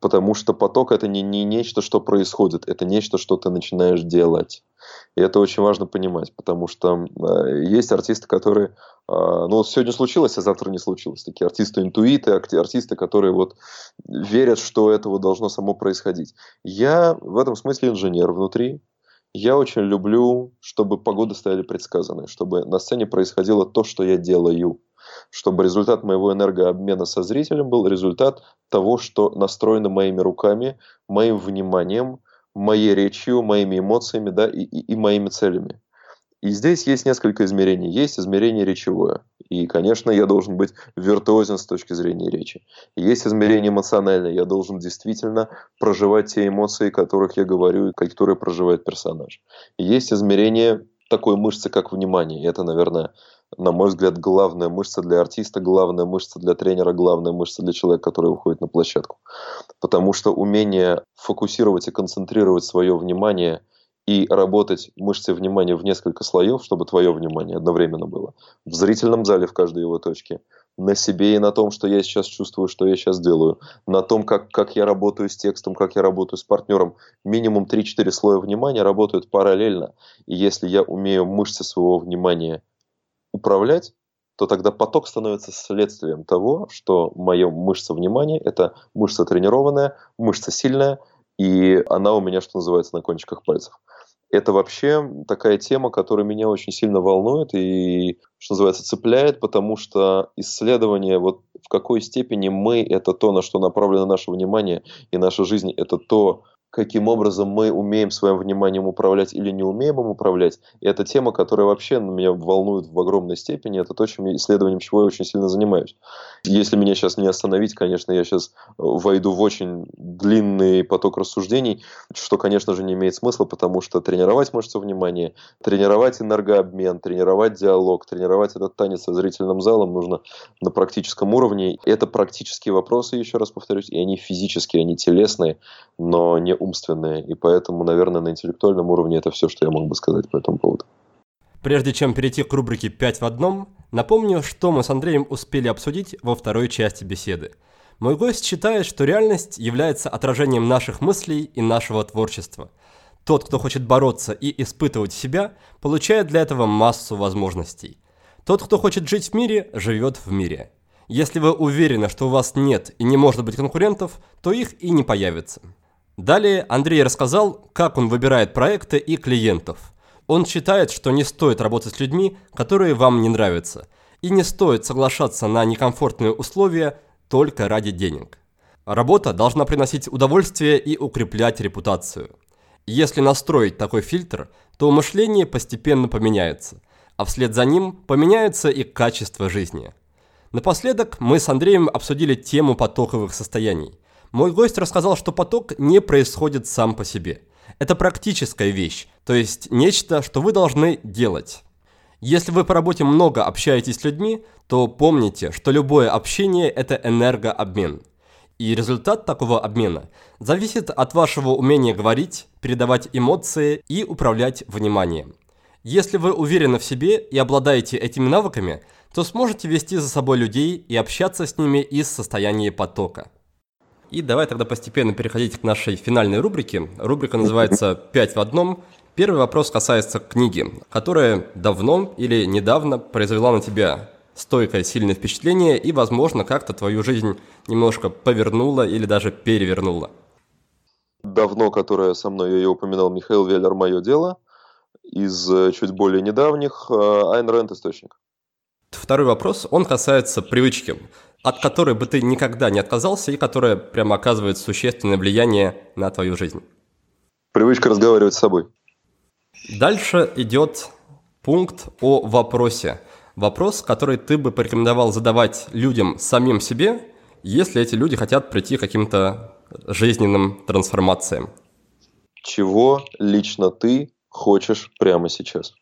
Speaker 3: Потому что поток это не, не нечто, что происходит, это нечто, что ты начинаешь делать. И это очень важно понимать, потому что э, есть артисты, которые, э, ну, сегодня случилось, а завтра не случилось. Такие артисты-интуиты, артисты, которые вот верят, что этого должно само происходить. Я в этом смысле инженер внутри. Я очень люблю, чтобы погоды стояли предсказанные, чтобы на сцене происходило то, что я делаю чтобы результат моего энергообмена со зрителем был результат того, что настроено моими руками, моим вниманием, моей речью, моими эмоциями да, и, и, и моими целями. И здесь есть несколько измерений. Есть измерение речевое. И, конечно, я должен быть виртуозен с точки зрения речи. Есть измерение эмоциональное. Я должен действительно проживать те эмоции, которых я говорю, и которые проживает персонаж. Есть измерение такой мышцы, как внимание. И это, наверное, на мой взгляд, главная мышца для артиста, главная мышца для тренера, главная мышца для человека, который выходит на площадку. Потому что умение фокусировать и концентрировать свое внимание и работать мышцей внимания в несколько слоев, чтобы твое внимание одновременно было в зрительном зале в каждой его точке, на себе и на том, что я сейчас чувствую, что я сейчас делаю, на том, как, как я работаю с текстом, как я работаю с партнером. Минимум 3-4 слоя внимания работают параллельно. И если я умею мышцы своего внимания управлять, то тогда поток становится следствием того, что моя мышца внимания – это мышца тренированная, мышца сильная, и она у меня, что называется, на кончиках пальцев. Это вообще такая тема, которая меня очень сильно волнует и, что называется, цепляет, потому что исследование, вот в какой степени мы – это то, на что направлено наше внимание, и наша жизнь – это то, каким образом мы умеем своим вниманием управлять или не умеем им управлять. И это тема, которая вообще меня волнует в огромной степени. Это то, чем исследованием чего я очень сильно занимаюсь. Если меня сейчас не остановить, конечно, я сейчас э, войду в очень длинный поток рассуждений, что, конечно же, не имеет смысла, потому что тренировать мышцу внимания, тренировать энергообмен, тренировать диалог, тренировать этот танец со зрительным залом нужно на практическом уровне. Это практические вопросы, еще раз повторюсь, и они физические, они телесные, но не умственные. И поэтому, наверное, на интеллектуальном уровне это все, что я мог бы сказать по этому поводу.
Speaker 2: Прежде чем перейти к рубрике «5 в одном», напомню, что мы с Андреем успели обсудить во второй части беседы. Мой гость считает, что реальность является отражением наших мыслей и нашего творчества. Тот, кто хочет бороться и испытывать себя, получает для этого массу возможностей. Тот, кто хочет жить в мире, живет в мире. Если вы уверены, что у вас нет и не может быть конкурентов, то их и не появится. Далее Андрей рассказал, как он выбирает проекты и клиентов. Он считает, что не стоит работать с людьми, которые вам не нравятся, и не стоит соглашаться на некомфортные условия только ради денег. Работа должна приносить удовольствие и укреплять репутацию. Если настроить такой фильтр, то мышление постепенно поменяется, а вслед за ним поменяется и качество жизни. Напоследок мы с Андреем обсудили тему потоковых состояний – мой гость рассказал, что поток не происходит сам по себе. Это практическая вещь, то есть нечто, что вы должны делать. Если вы по работе много общаетесь с людьми, то помните, что любое общение – это энергообмен. И результат такого обмена зависит от вашего умения говорить, передавать эмоции и управлять вниманием. Если вы уверены в себе и обладаете этими навыками, то сможете вести за собой людей и общаться с ними из состояния потока. И давай тогда постепенно переходить к нашей финальной рубрике. Рубрика называется «Пять в одном». Первый вопрос касается книги, которая давно или недавно произвела на тебя стойкое, сильное впечатление и, возможно, как-то твою жизнь немножко повернула или даже перевернула.
Speaker 3: Давно, которая со мной, я ее упоминал, Михаил Веллер «Мое дело». Из э, чуть более недавних э, Айн Рэнд «Источник».
Speaker 2: Второй вопрос, он касается привычки от которой бы ты никогда не отказался и которая прямо оказывает существенное влияние на твою жизнь?
Speaker 3: Привычка разговаривать с собой.
Speaker 2: Дальше идет пункт о вопросе. Вопрос, который ты бы порекомендовал задавать людям самим себе, если эти люди хотят прийти к каким-то жизненным трансформациям.
Speaker 3: Чего лично ты хочешь прямо сейчас?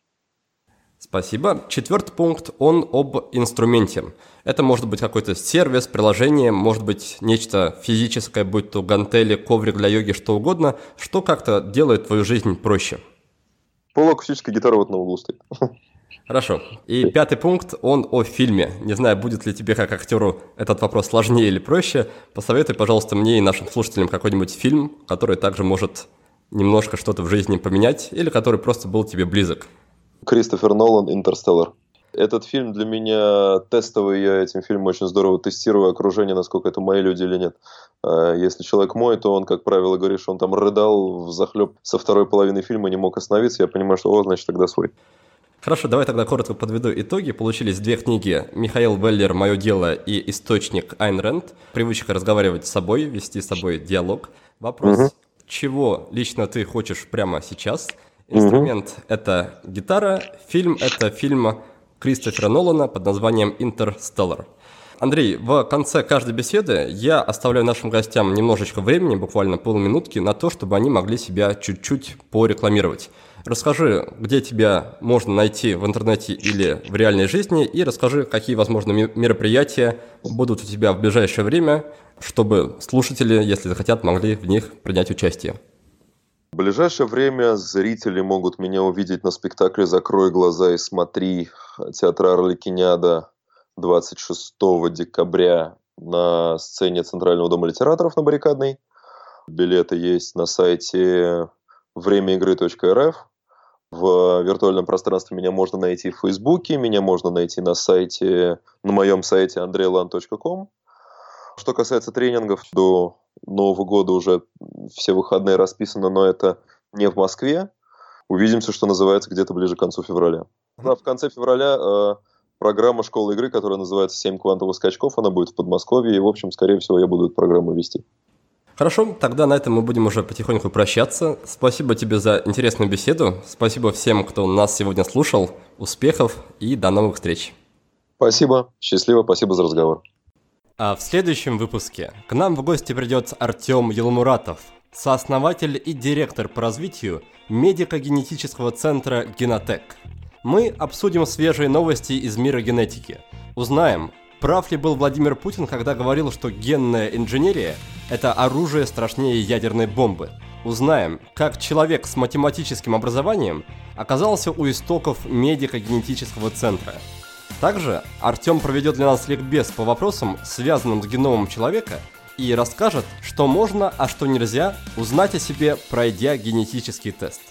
Speaker 2: Спасибо. Четвертый пункт, он об инструменте. Это может быть какой-то сервис, приложение, может быть нечто физическое, будь то гантели, коврик для йоги, что угодно, что как-то делает твою жизнь проще.
Speaker 3: Полуакустическая гитара вот на углу стоит.
Speaker 2: Хорошо. И пятый пункт, он о фильме. Не знаю, будет ли тебе как актеру этот вопрос сложнее или проще. Посоветуй, пожалуйста, мне и нашим слушателям какой-нибудь фильм, который также может немножко что-то в жизни поменять, или который просто был тебе близок.
Speaker 3: Кристофер Нолан «Интерстеллар». Этот фильм для меня тестовый, я этим фильмом очень здорово тестирую окружение, насколько это мои люди или нет. А, если человек мой, то он, как правило, говорит, что он там рыдал в захлеб со второй половины фильма, не мог остановиться, я понимаю, что, о, значит, тогда свой.
Speaker 2: Хорошо, давай тогда коротко подведу итоги. Получились две книги Михаил Веллер «Мое дело» и «Источник Айн Рэнд». Привычка разговаривать с собой, вести с собой диалог. Вопрос, угу. чего лично ты хочешь прямо сейчас – Инструмент mm-hmm. это гитара, фильм это фильм Кристофера Нолана под названием «Интерстеллар». Андрей, в конце каждой беседы я оставляю нашим гостям немножечко времени, буквально полминутки, на то, чтобы они могли себя чуть-чуть порекламировать. Расскажи, где тебя можно найти в интернете или в реальной жизни, и расскажи, какие, возможно, мероприятия будут у тебя в ближайшее время, чтобы слушатели, если захотят, могли в них принять участие.
Speaker 3: В ближайшее время зрители могут меня увидеть на спектакле «Закрой глаза и смотри» театра Орликиняда 26 декабря на сцене Центрального дома литераторов на Баррикадной. Билеты есть на сайте времяигры.рф. В виртуальном пространстве меня можно найти в Фейсбуке, меня можно найти на сайте, на моем сайте andreylan.com. Что касается тренингов, до Нового года уже все выходные расписаны, но это не в Москве. Увидимся, что называется, где-то ближе к концу февраля. Да, в конце февраля э, программа школы игры, которая называется «Семь квантовых скачков», она будет в Подмосковье, и, в общем, скорее всего, я буду эту программу вести.
Speaker 2: Хорошо, тогда на этом мы будем уже потихоньку прощаться. Спасибо тебе за интересную беседу. Спасибо всем, кто нас сегодня слушал. Успехов и до новых встреч.
Speaker 3: Спасибо. Счастливо. Спасибо за разговор.
Speaker 2: А в следующем выпуске к нам в гости придет Артем Елмуратов, сооснователь и директор по развитию медико-генетического центра «Генотек». Мы обсудим свежие новости из мира генетики. Узнаем, прав ли был Владимир Путин, когда говорил, что генная инженерия – это оружие страшнее ядерной бомбы. Узнаем, как человек с математическим образованием оказался у истоков медико-генетического центра. Также Артем проведет для нас ликбез по вопросам, связанным с геномом человека, и расскажет, что можно, а что нельзя узнать о себе, пройдя генетический тест.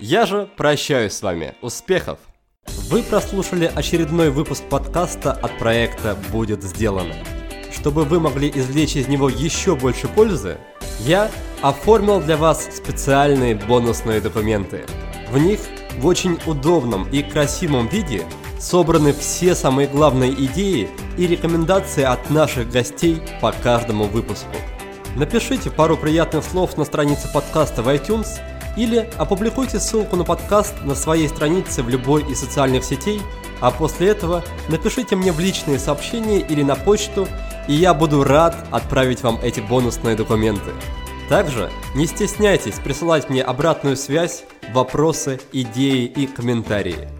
Speaker 2: Я же прощаюсь с вами. Успехов! Вы прослушали очередной выпуск подкаста от проекта «Будет сделано». Чтобы вы могли извлечь из него еще больше пользы, я оформил для вас специальные бонусные документы. В них в очень удобном и красивом виде собраны все самые главные идеи и рекомендации от наших гостей по каждому выпуску. Напишите пару приятных слов на странице подкаста в iTunes – или опубликуйте ссылку на подкаст на своей странице в любой из социальных сетей, а после этого напишите мне в личные сообщения или на почту, и я буду рад отправить вам эти бонусные документы. Также не стесняйтесь присылать мне обратную связь, вопросы, идеи и комментарии.